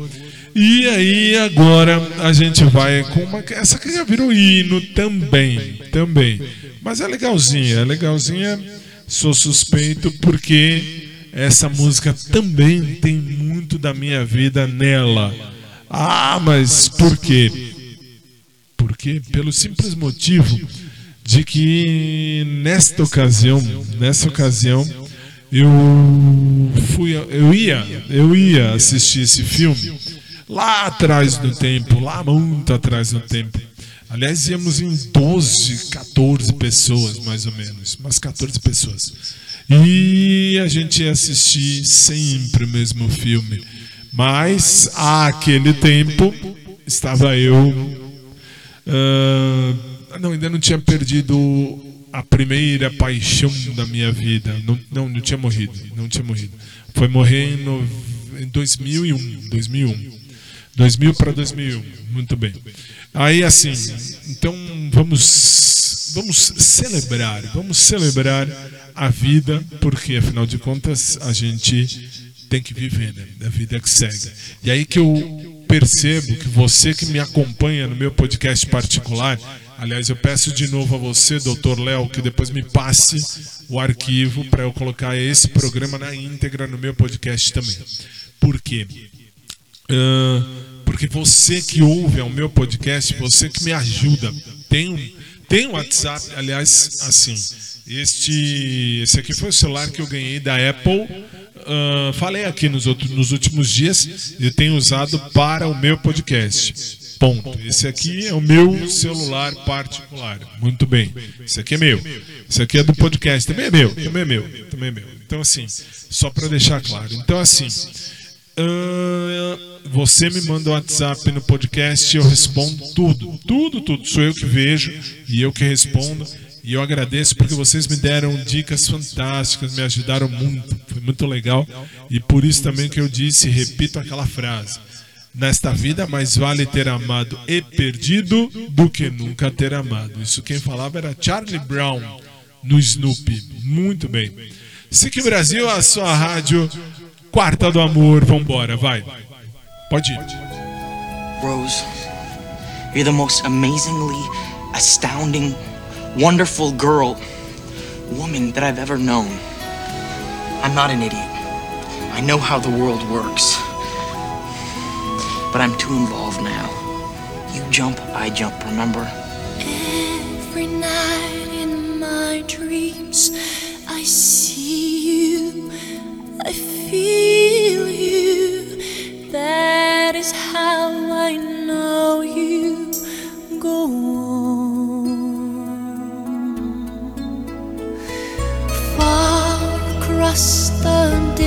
Speaker 7: E aí agora a gente vai com uma. Essa que já virou hino também, também. Mas é legalzinha, é legalzinha. Sou suspeito porque essa música também tem muito da minha vida nela. Ah, mas por quê? Porque pelo simples motivo de que nesta ocasião, nessa ocasião, eu fui, eu ia, eu ia assistir esse filme
Speaker 1: lá atrás do tempo, lá muito atrás do tempo. Aliás, íamos em 12, 14 pessoas, mais ou menos, umas 14 pessoas. E a gente ia assistir sempre o mesmo filme. Mas, àquele tempo, estava eu. Ah, não, ainda não tinha perdido a primeira paixão da minha vida. Não, não, não tinha morrido. Não tinha morrido. Foi morrer em, em 2001. 2001. 2000 para 2001. Muito bem. Aí, assim, então vamos, vamos celebrar. Vamos celebrar a vida, porque afinal de contas a gente tem que viver, né? A vida que segue. E aí que eu percebo que você que me acompanha no meu podcast particular, aliás, eu peço de novo a você, doutor Léo, que depois me passe o arquivo para eu colocar esse programa na íntegra no meu podcast também. Por quê? Ah, porque você que ouve ao meu podcast, você que me ajuda, tem um, tem um WhatsApp, aliás, assim, este, esse aqui foi o celular que eu ganhei da Apple. ah, falei aqui nos, outros, nos últimos dias, eu tenho usado para o meu podcast. Ponto. Esse aqui é o meu celular particular. Muito bem. Esse aqui é meu. Esse aqui é do podcast. Também é meu. Também é meu. Também é meu. Então, assim, só para deixar claro. Então, assim, ah, você me manda o WhatsApp no podcast eu respondo tudo. Tudo, tudo. Sou eu que vejo e eu que respondo. E eu agradeço porque vocês me deram dicas fantásticas, me ajudaram muito. Foi muito legal. E por isso também que eu disse, repito aquela frase. Nesta vida, mais vale ter amado e perdido do que nunca ter amado. Isso quem falava era Charlie Brown no Snoopy. Muito bem. SIC Brasil, a sua rádio Quarta do Amor. Vambora, vai. Pode ir.
Speaker 11: Rose, you're the most amazingly astounding, wonderful girl, woman that I've ever known. I'm not an idiot. I know how the world works. But I'm too involved now. You jump, I jump, remember?
Speaker 5: Every night in my dreams, I see you, I feel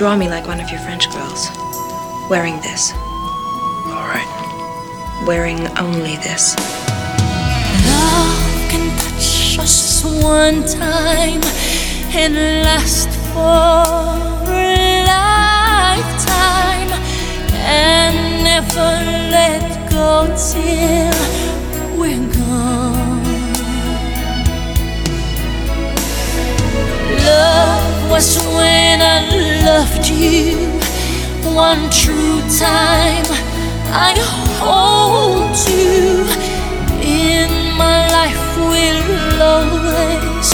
Speaker 12: Draw me like one of your French girls. Wearing this.
Speaker 11: All right.
Speaker 12: Wearing only this.
Speaker 5: Love can touch us one time and last for a lifetime and never let go till we're gone. Was when I loved you one true time. I hold you in my life will always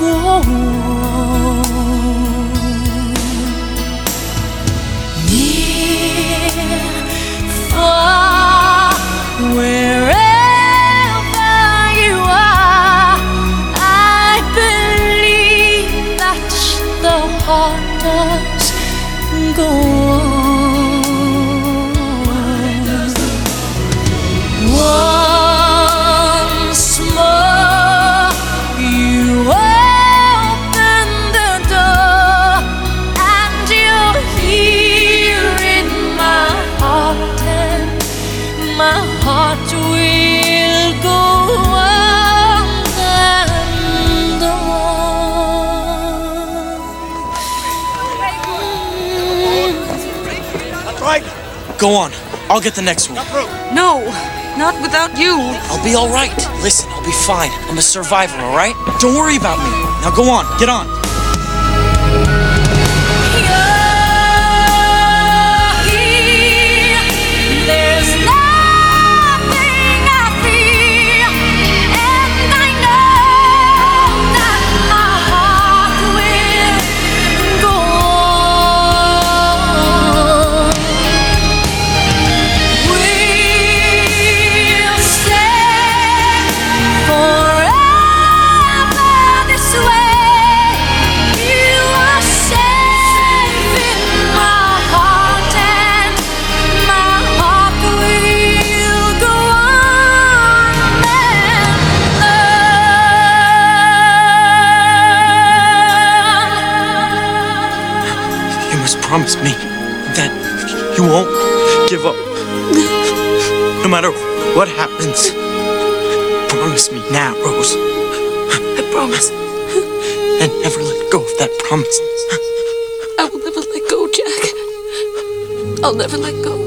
Speaker 5: go on. Go on. I'll get the next one.
Speaker 11: No, not without you.
Speaker 5: I'll be all right. Listen, I'll be fine. I'm a survivor, all right? Don't worry about me. Now go on. Get on. What happens. Promise me now, Rose.
Speaker 11: I promise.
Speaker 5: And never let go of that promise.
Speaker 11: I will never let go, Jack. I'll never let go.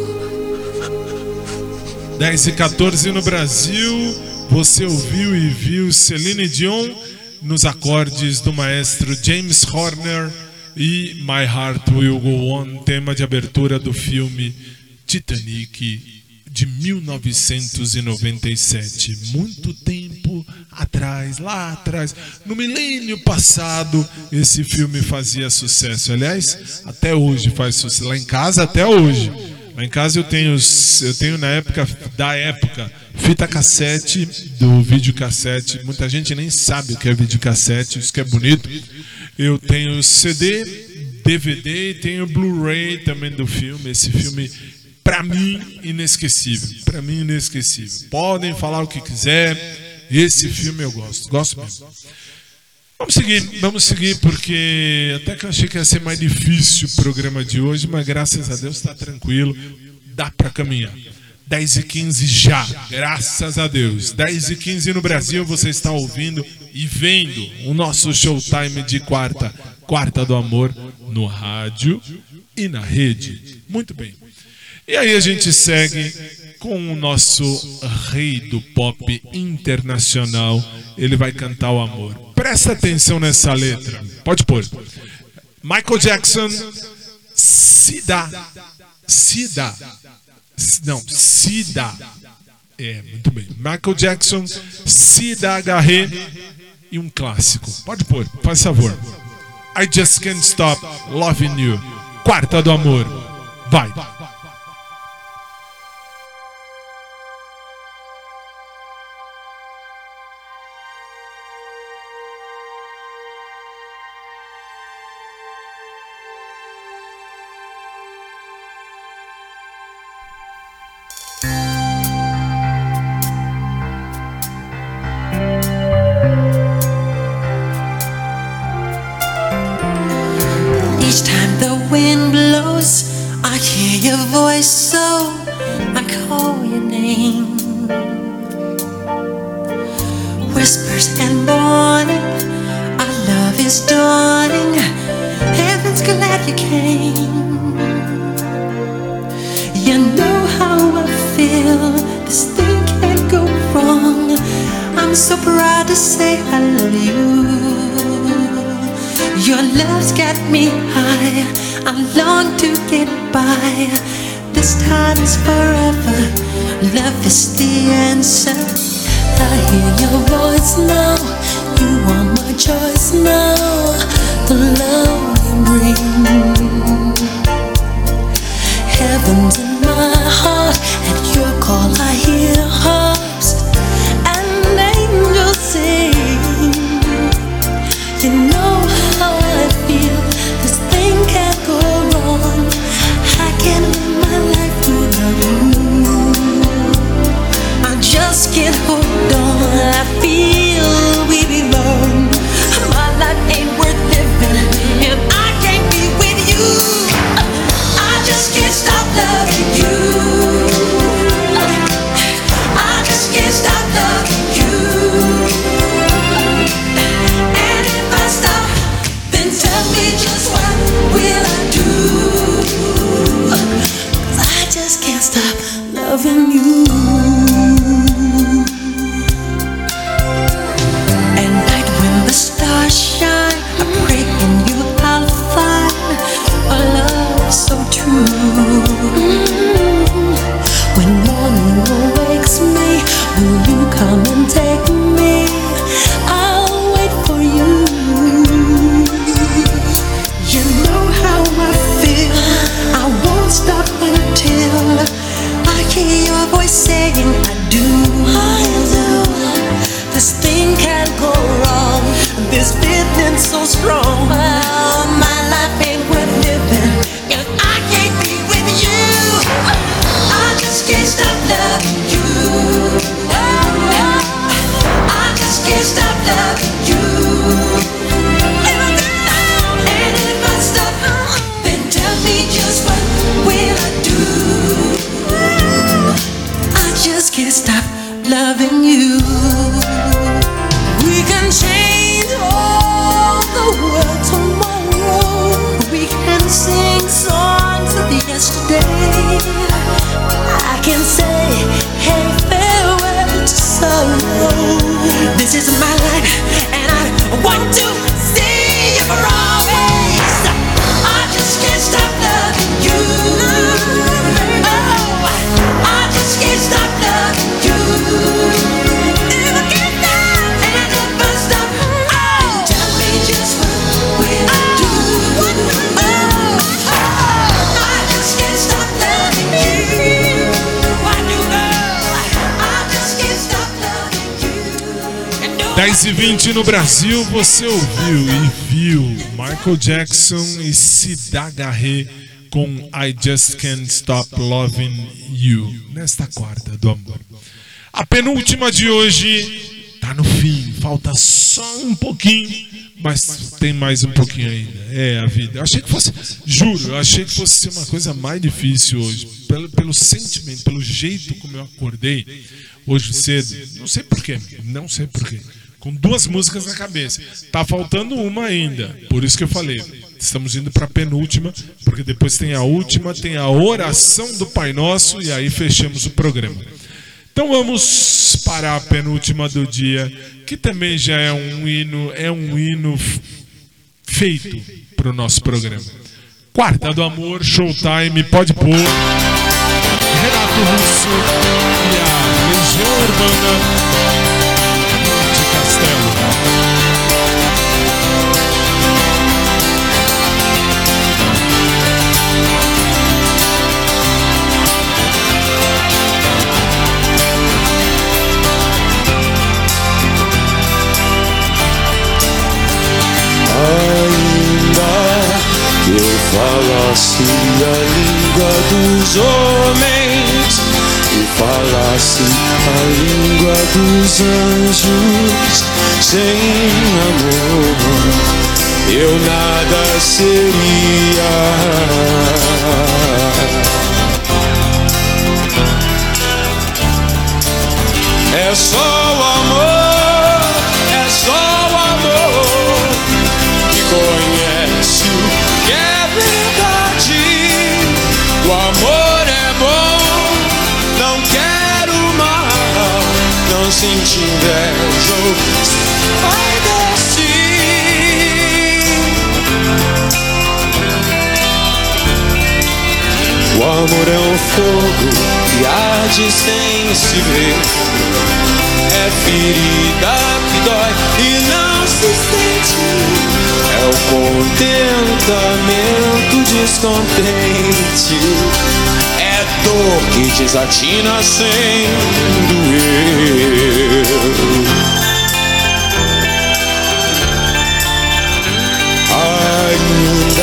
Speaker 1: 10 e 14 no Brasil. Você ouviu e viu Celine Dion nos acordes do maestro James Horner e My Heart Will Go On, tema de abertura do filme Titanic de 1997. Muito tempo atrás, lá atrás, no milênio passado, esse filme fazia sucesso. Aliás, até hoje faz sucesso. Lá em casa, até hoje. Lá em casa eu tenho, eu tenho na época da época fita cassete do videocassete. Muita gente nem sabe o que é videocassete, isso que é bonito. Eu tenho CD, DVD e tenho Blu-ray também do filme. Esse filme para mim inesquecível, para mim inesquecível. Podem falar o que quiser. Esse filme eu gosto, gosto mesmo. Vamos seguir, vamos seguir, porque até que eu achei que ia ser mais difícil o programa de hoje, mas graças a Deus está tranquilo, dá para caminhar. 10 e 15 já, graças a Deus. 10 e 15 no Brasil, você está ouvindo e vendo o nosso showtime de quarta, quarta do amor, no rádio e na rede. Muito bem. E aí a gente segue com o nosso rei do pop internacional. Ele vai cantar o amor. Presta atenção nessa letra. Pode pôr. Michael Jackson, Sida. Sida. Não, Sida. É, muito bem. Michael Jackson, Sida Agarré e um clássico. Pode pôr, faz favor. I Just Can't Stop Loving You. Quarta do amor. Vai.
Speaker 10: Hear your voice, so I call your name. Whispers and morning, our love is dawning. Heaven's glad you came. You know how I feel. This thing can't go wrong. I'm so proud to say I love you. Your love's got me high. I long to get by. This time is forever. Love is the answer. I hear your voice now. You are my choice now. The love you bring. Heaven's
Speaker 1: 10 e 20 no Brasil, você ouviu e viu Michael Jackson e Cida Garret com I Just Can't Stop Loving You, nesta quarta do amor. A penúltima de hoje tá no fim, falta só um pouquinho, mas tem mais um pouquinho ainda. É a vida. Eu achei que fosse, juro, eu achei que fosse uma coisa mais difícil hoje, pelo, pelo sentimento, pelo jeito como eu acordei hoje cedo. Não sei porquê, não sei porquê. Com duas músicas na cabeça. Tá faltando uma ainda. Por isso que eu falei. Estamos indo para a penúltima, porque depois tem a última, tem a oração do Pai Nosso e aí fechamos o programa. Então vamos para a penúltima do dia, que também já é um hino, é um hino feito para o nosso programa. Quarta do Amor, Showtime, pode pôr. Renato Russo e a Legião Urbana
Speaker 13: que eu falasse a língua dos homens e falasse a língua dos anjos, sem amor eu nada seria. É só o amor, é só o amor que conhece O amor é bom, não quero mal, não senti inveja. Ou sai O amor é um fogo que arde sem se ver. É ferida que dói e não se sente. É o contentamento descontente. É dor que desatina sem doer. Ainda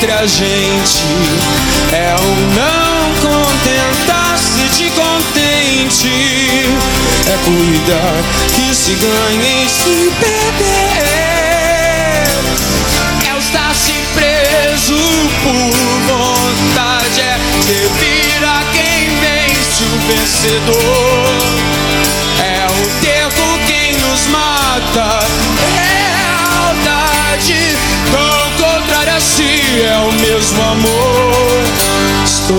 Speaker 13: entre a gente. É o não contentar-se de contente. É cuidar que se ganha e se perder. É o estar-se preso por vontade. É servir a quem vence o vencedor. É o ter com quem nos mata. Contrária a si é o mesmo amor. Estou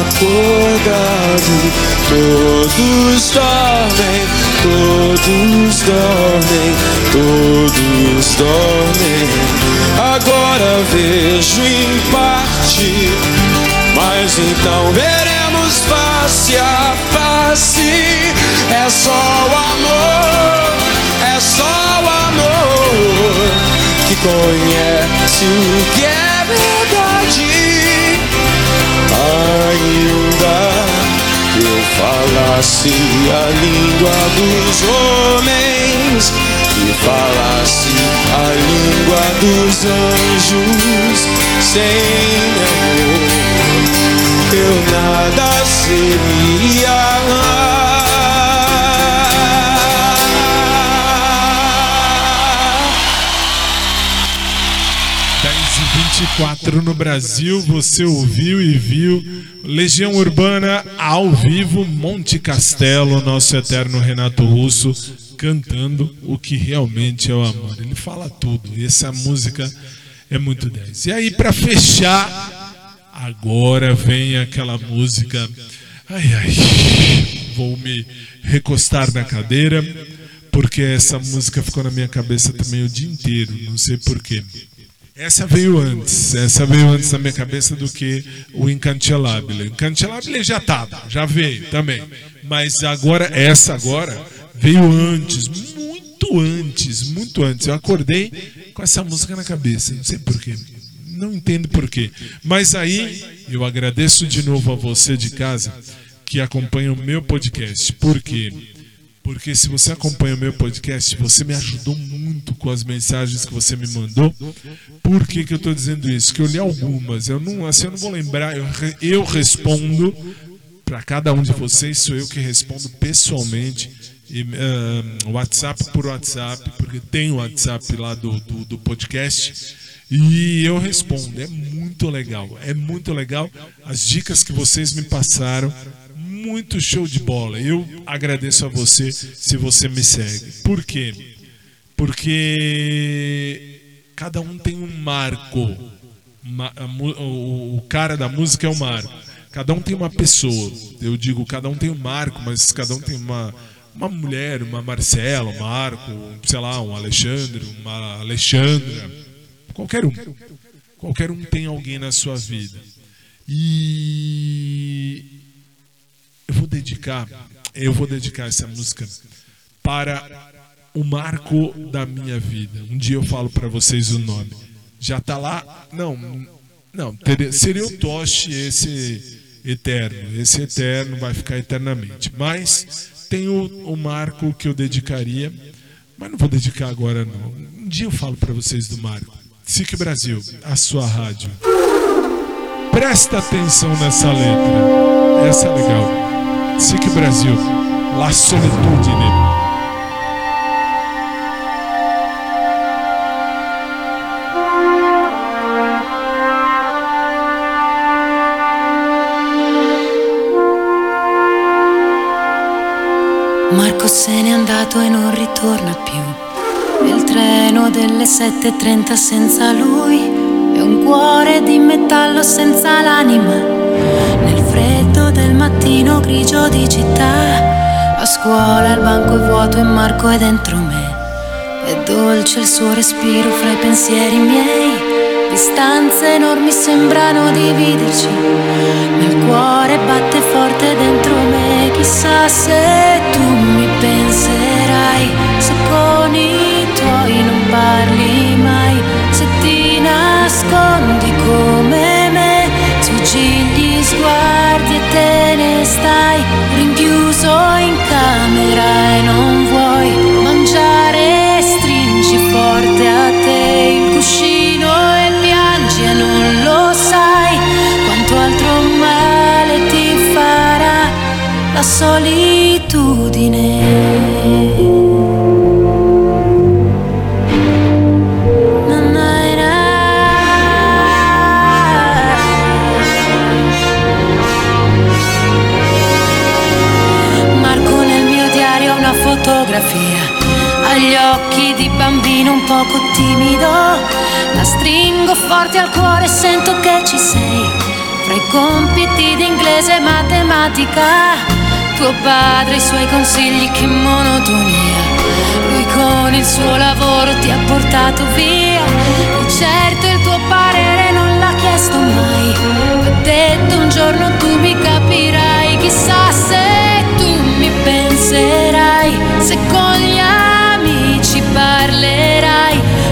Speaker 13: acordado. Todos dormem, todos dormem, todos dormem. Agora vejo em parte, mas então veremos face a face. É só o amor, é só que conhece o que é verdade. Ainda eu falasse a língua dos homens e falasse a língua dos anjos sem amor, eu nada seria.
Speaker 1: 24 no Brasil, você ouviu e viu Legião Urbana ao vivo, Monte Castelo, nosso eterno Renato Russo cantando o que realmente é o amor. Ele fala tudo. E essa música é muito 10. E aí para fechar, agora vem aquela música. Ai ai. Vou me recostar na cadeira porque essa música ficou na minha cabeça também o dia inteiro, não sei porquê. Essa veio antes, essa veio antes na minha cabeça do que o Incancelabile. Incancelabile já estava, já veio também. Mas agora, essa agora, veio antes, muito antes, muito antes. Eu acordei com essa música na cabeça, não sei porquê. Não entendo porquê. Mas aí, eu agradeço de novo a você de casa que acompanha o meu podcast. Por quê? Porque se você acompanha o meu podcast, você me ajudou muito com as mensagens que você me mandou. Por que, que eu estou dizendo isso? Que eu li algumas, eu não, assim, eu não vou lembrar, eu, eu respondo para cada um de vocês, sou eu que respondo pessoalmente. E, ah, WhatsApp por WhatsApp, porque tem o WhatsApp lá do, do, do podcast. E eu respondo, é muito legal, é muito legal as dicas que vocês me passaram muito show de bola. Eu agradeço a você se você me segue. Por quê? Porque cada um tem um marco. O cara da música é o marco. Cada um tem uma pessoa. Eu digo, cada um tem um marco, mas cada um tem uma, uma mulher, uma Marcela, um Marco, sei lá, um Alexandre, uma Alexandra. Qualquer um. Qualquer um tem alguém na sua vida. E eu vou dedicar, eu vou dedicar essa música para o marco da minha vida. Um dia eu falo para vocês o nome. Já tá lá? Não, não, teria- seria o Toshi esse eterno. Esse eterno vai ficar eternamente. Mas tem o, o marco que eu dedicaria, mas não vou dedicar agora não. Um dia eu falo para vocês do marco. SIC Brasil, a sua rádio. Presta atenção nessa letra. Essa é legal. SIC Brasil, La Solitudine.
Speaker 5: Marco se n'è andato e non ritorna più. Il treno delle 7.30 senza lui è un cuore di metallo senza l'anima. Nel freddo del mattino grigio di città, a scuola il banco è vuoto e Marco è dentro me. È dolce il suo respiro fra i pensieri miei. Distanze enormi sembrano dividerci. Nel cuore batte forte dentro me. Chissà se tu mi penserai. Se con i tuoi non parli mai. Se ti nascondi come stai. Rinchiuso in camera e non vuoi mangiare. Stringi forte a te il cuscino e piangi e non lo sai quanto altro male ti farà la solitudine. Bambino un poco timido. La stringo forte al cuore sento che ci sei. fra i compiti di inglese e matematica. Tuo padre i suoi consigli, che monotonia. Lui con il suo lavoro ti ha portato via. E certo il tuo parere non l'ha chiesto mai. Ha detto un giorno tu mi capirai. Chissà se tu mi penserai. Se con gli amici parlerai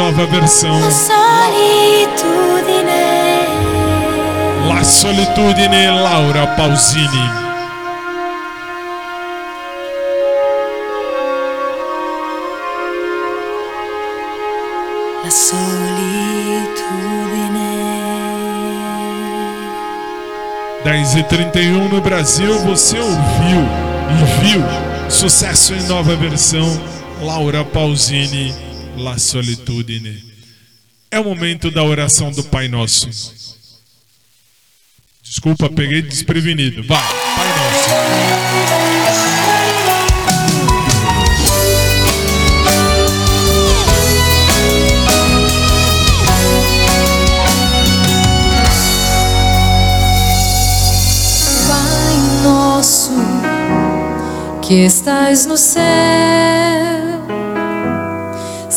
Speaker 1: nova versão.
Speaker 5: La solitudine. La Solitudine,
Speaker 1: Laura Pausini.
Speaker 14: La solitudine.
Speaker 1: 10 e 31 no Brasil, você ouviu e viu sucesso em nova versão, Laura Pausini, La Solitudine. É o momento da oração do Pai Nosso. Desculpa, peguei desprevenido. Vai, Pai Nosso.
Speaker 15: Que estais no céu,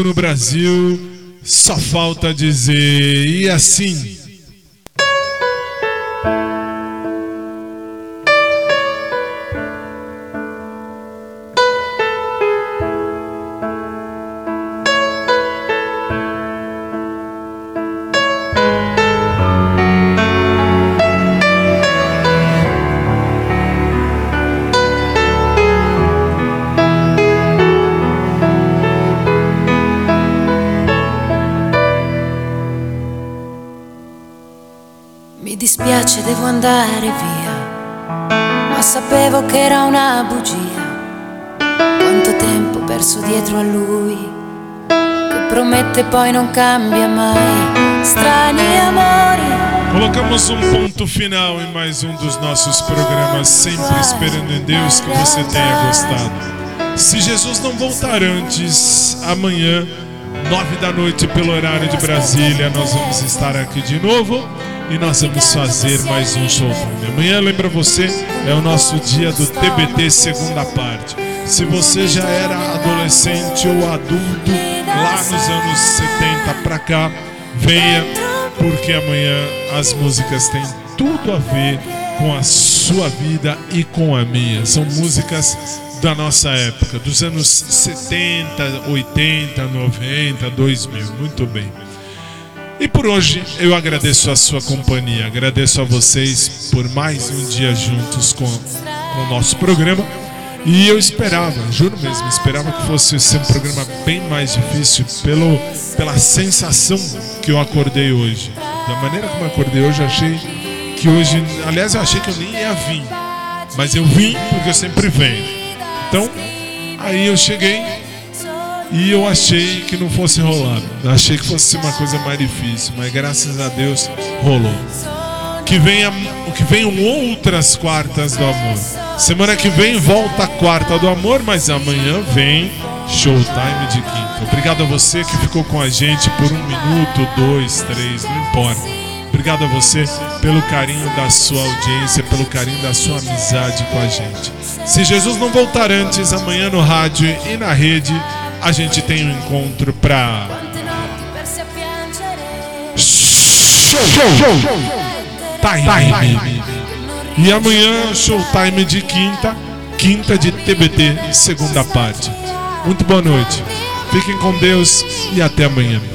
Speaker 14: No
Speaker 1: Brasil. Só falta dizer. E assim.
Speaker 10: Dispiace, devo andare via, ma sapevo che era una bugia. Quanto tempo perso dietro a lui, che promette poi non cambia mai. Strani amori.
Speaker 1: Colocamos um ponto final em mais um dos nossos programas, sempre esperando em Deus que você tenha gostado. Se Jesus não voltar antes, amanhã, nove da noite, pelo horário de Brasília, nós vamos estar aqui de novo e nós vamos fazer mais um show. Amanhã, lembra você, é o nosso dia do TBT segunda parte. Se você já era adolescente ou adulto lá nos anos 70 pra cá, venha porque amanhã as músicas têm tudo a ver com a sua vida e com a minha. São músicas da nossa época, dos anos 70, 80, 90, 2000. Muito bem. E por hoje eu agradeço a sua companhia, agradeço a vocês por mais um dia juntos com, com o nosso programa. E eu esperava, juro mesmo, esperava que fosse ser um programa bem mais difícil pelo, pela sensação que eu acordei hoje. Da maneira como eu acordei hoje, eu achei que hoje. Aliás, eu achei que eu nem ia vir. Mas eu vim porque eu sempre venho. Então, aí eu cheguei e eu achei que não fosse rolar. Achei que fosse uma coisa mais difícil, mas graças a Deus rolou. Que venha, que venham outras quartas do amor. Semana que vem volta a quarta do amor, mas amanhã vem Showtime de quinta. Obrigado a você que ficou com a gente por um minuto, dois, três, não importa. Obrigado a você pelo carinho da sua audiência, pelo carinho da sua amizade com a gente. Se Jesus não voltar antes, amanhã no rádio e na rede, a gente tem um encontro pra. Show! Time! E amanhã, showtime de quinta, quinta de TBT, segunda parte. Muito boa noite. Fiquem com Deus e até amanhã.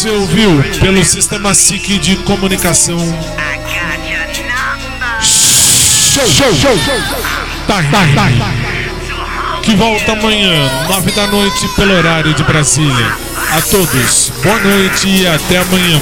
Speaker 1: Você ouviu pelo Sistema SIC de Comunicação. Show, show, show. Time. Que volta amanhã, nove da noite, pelo horário de Brasília. A todos, boa noite e até amanhã.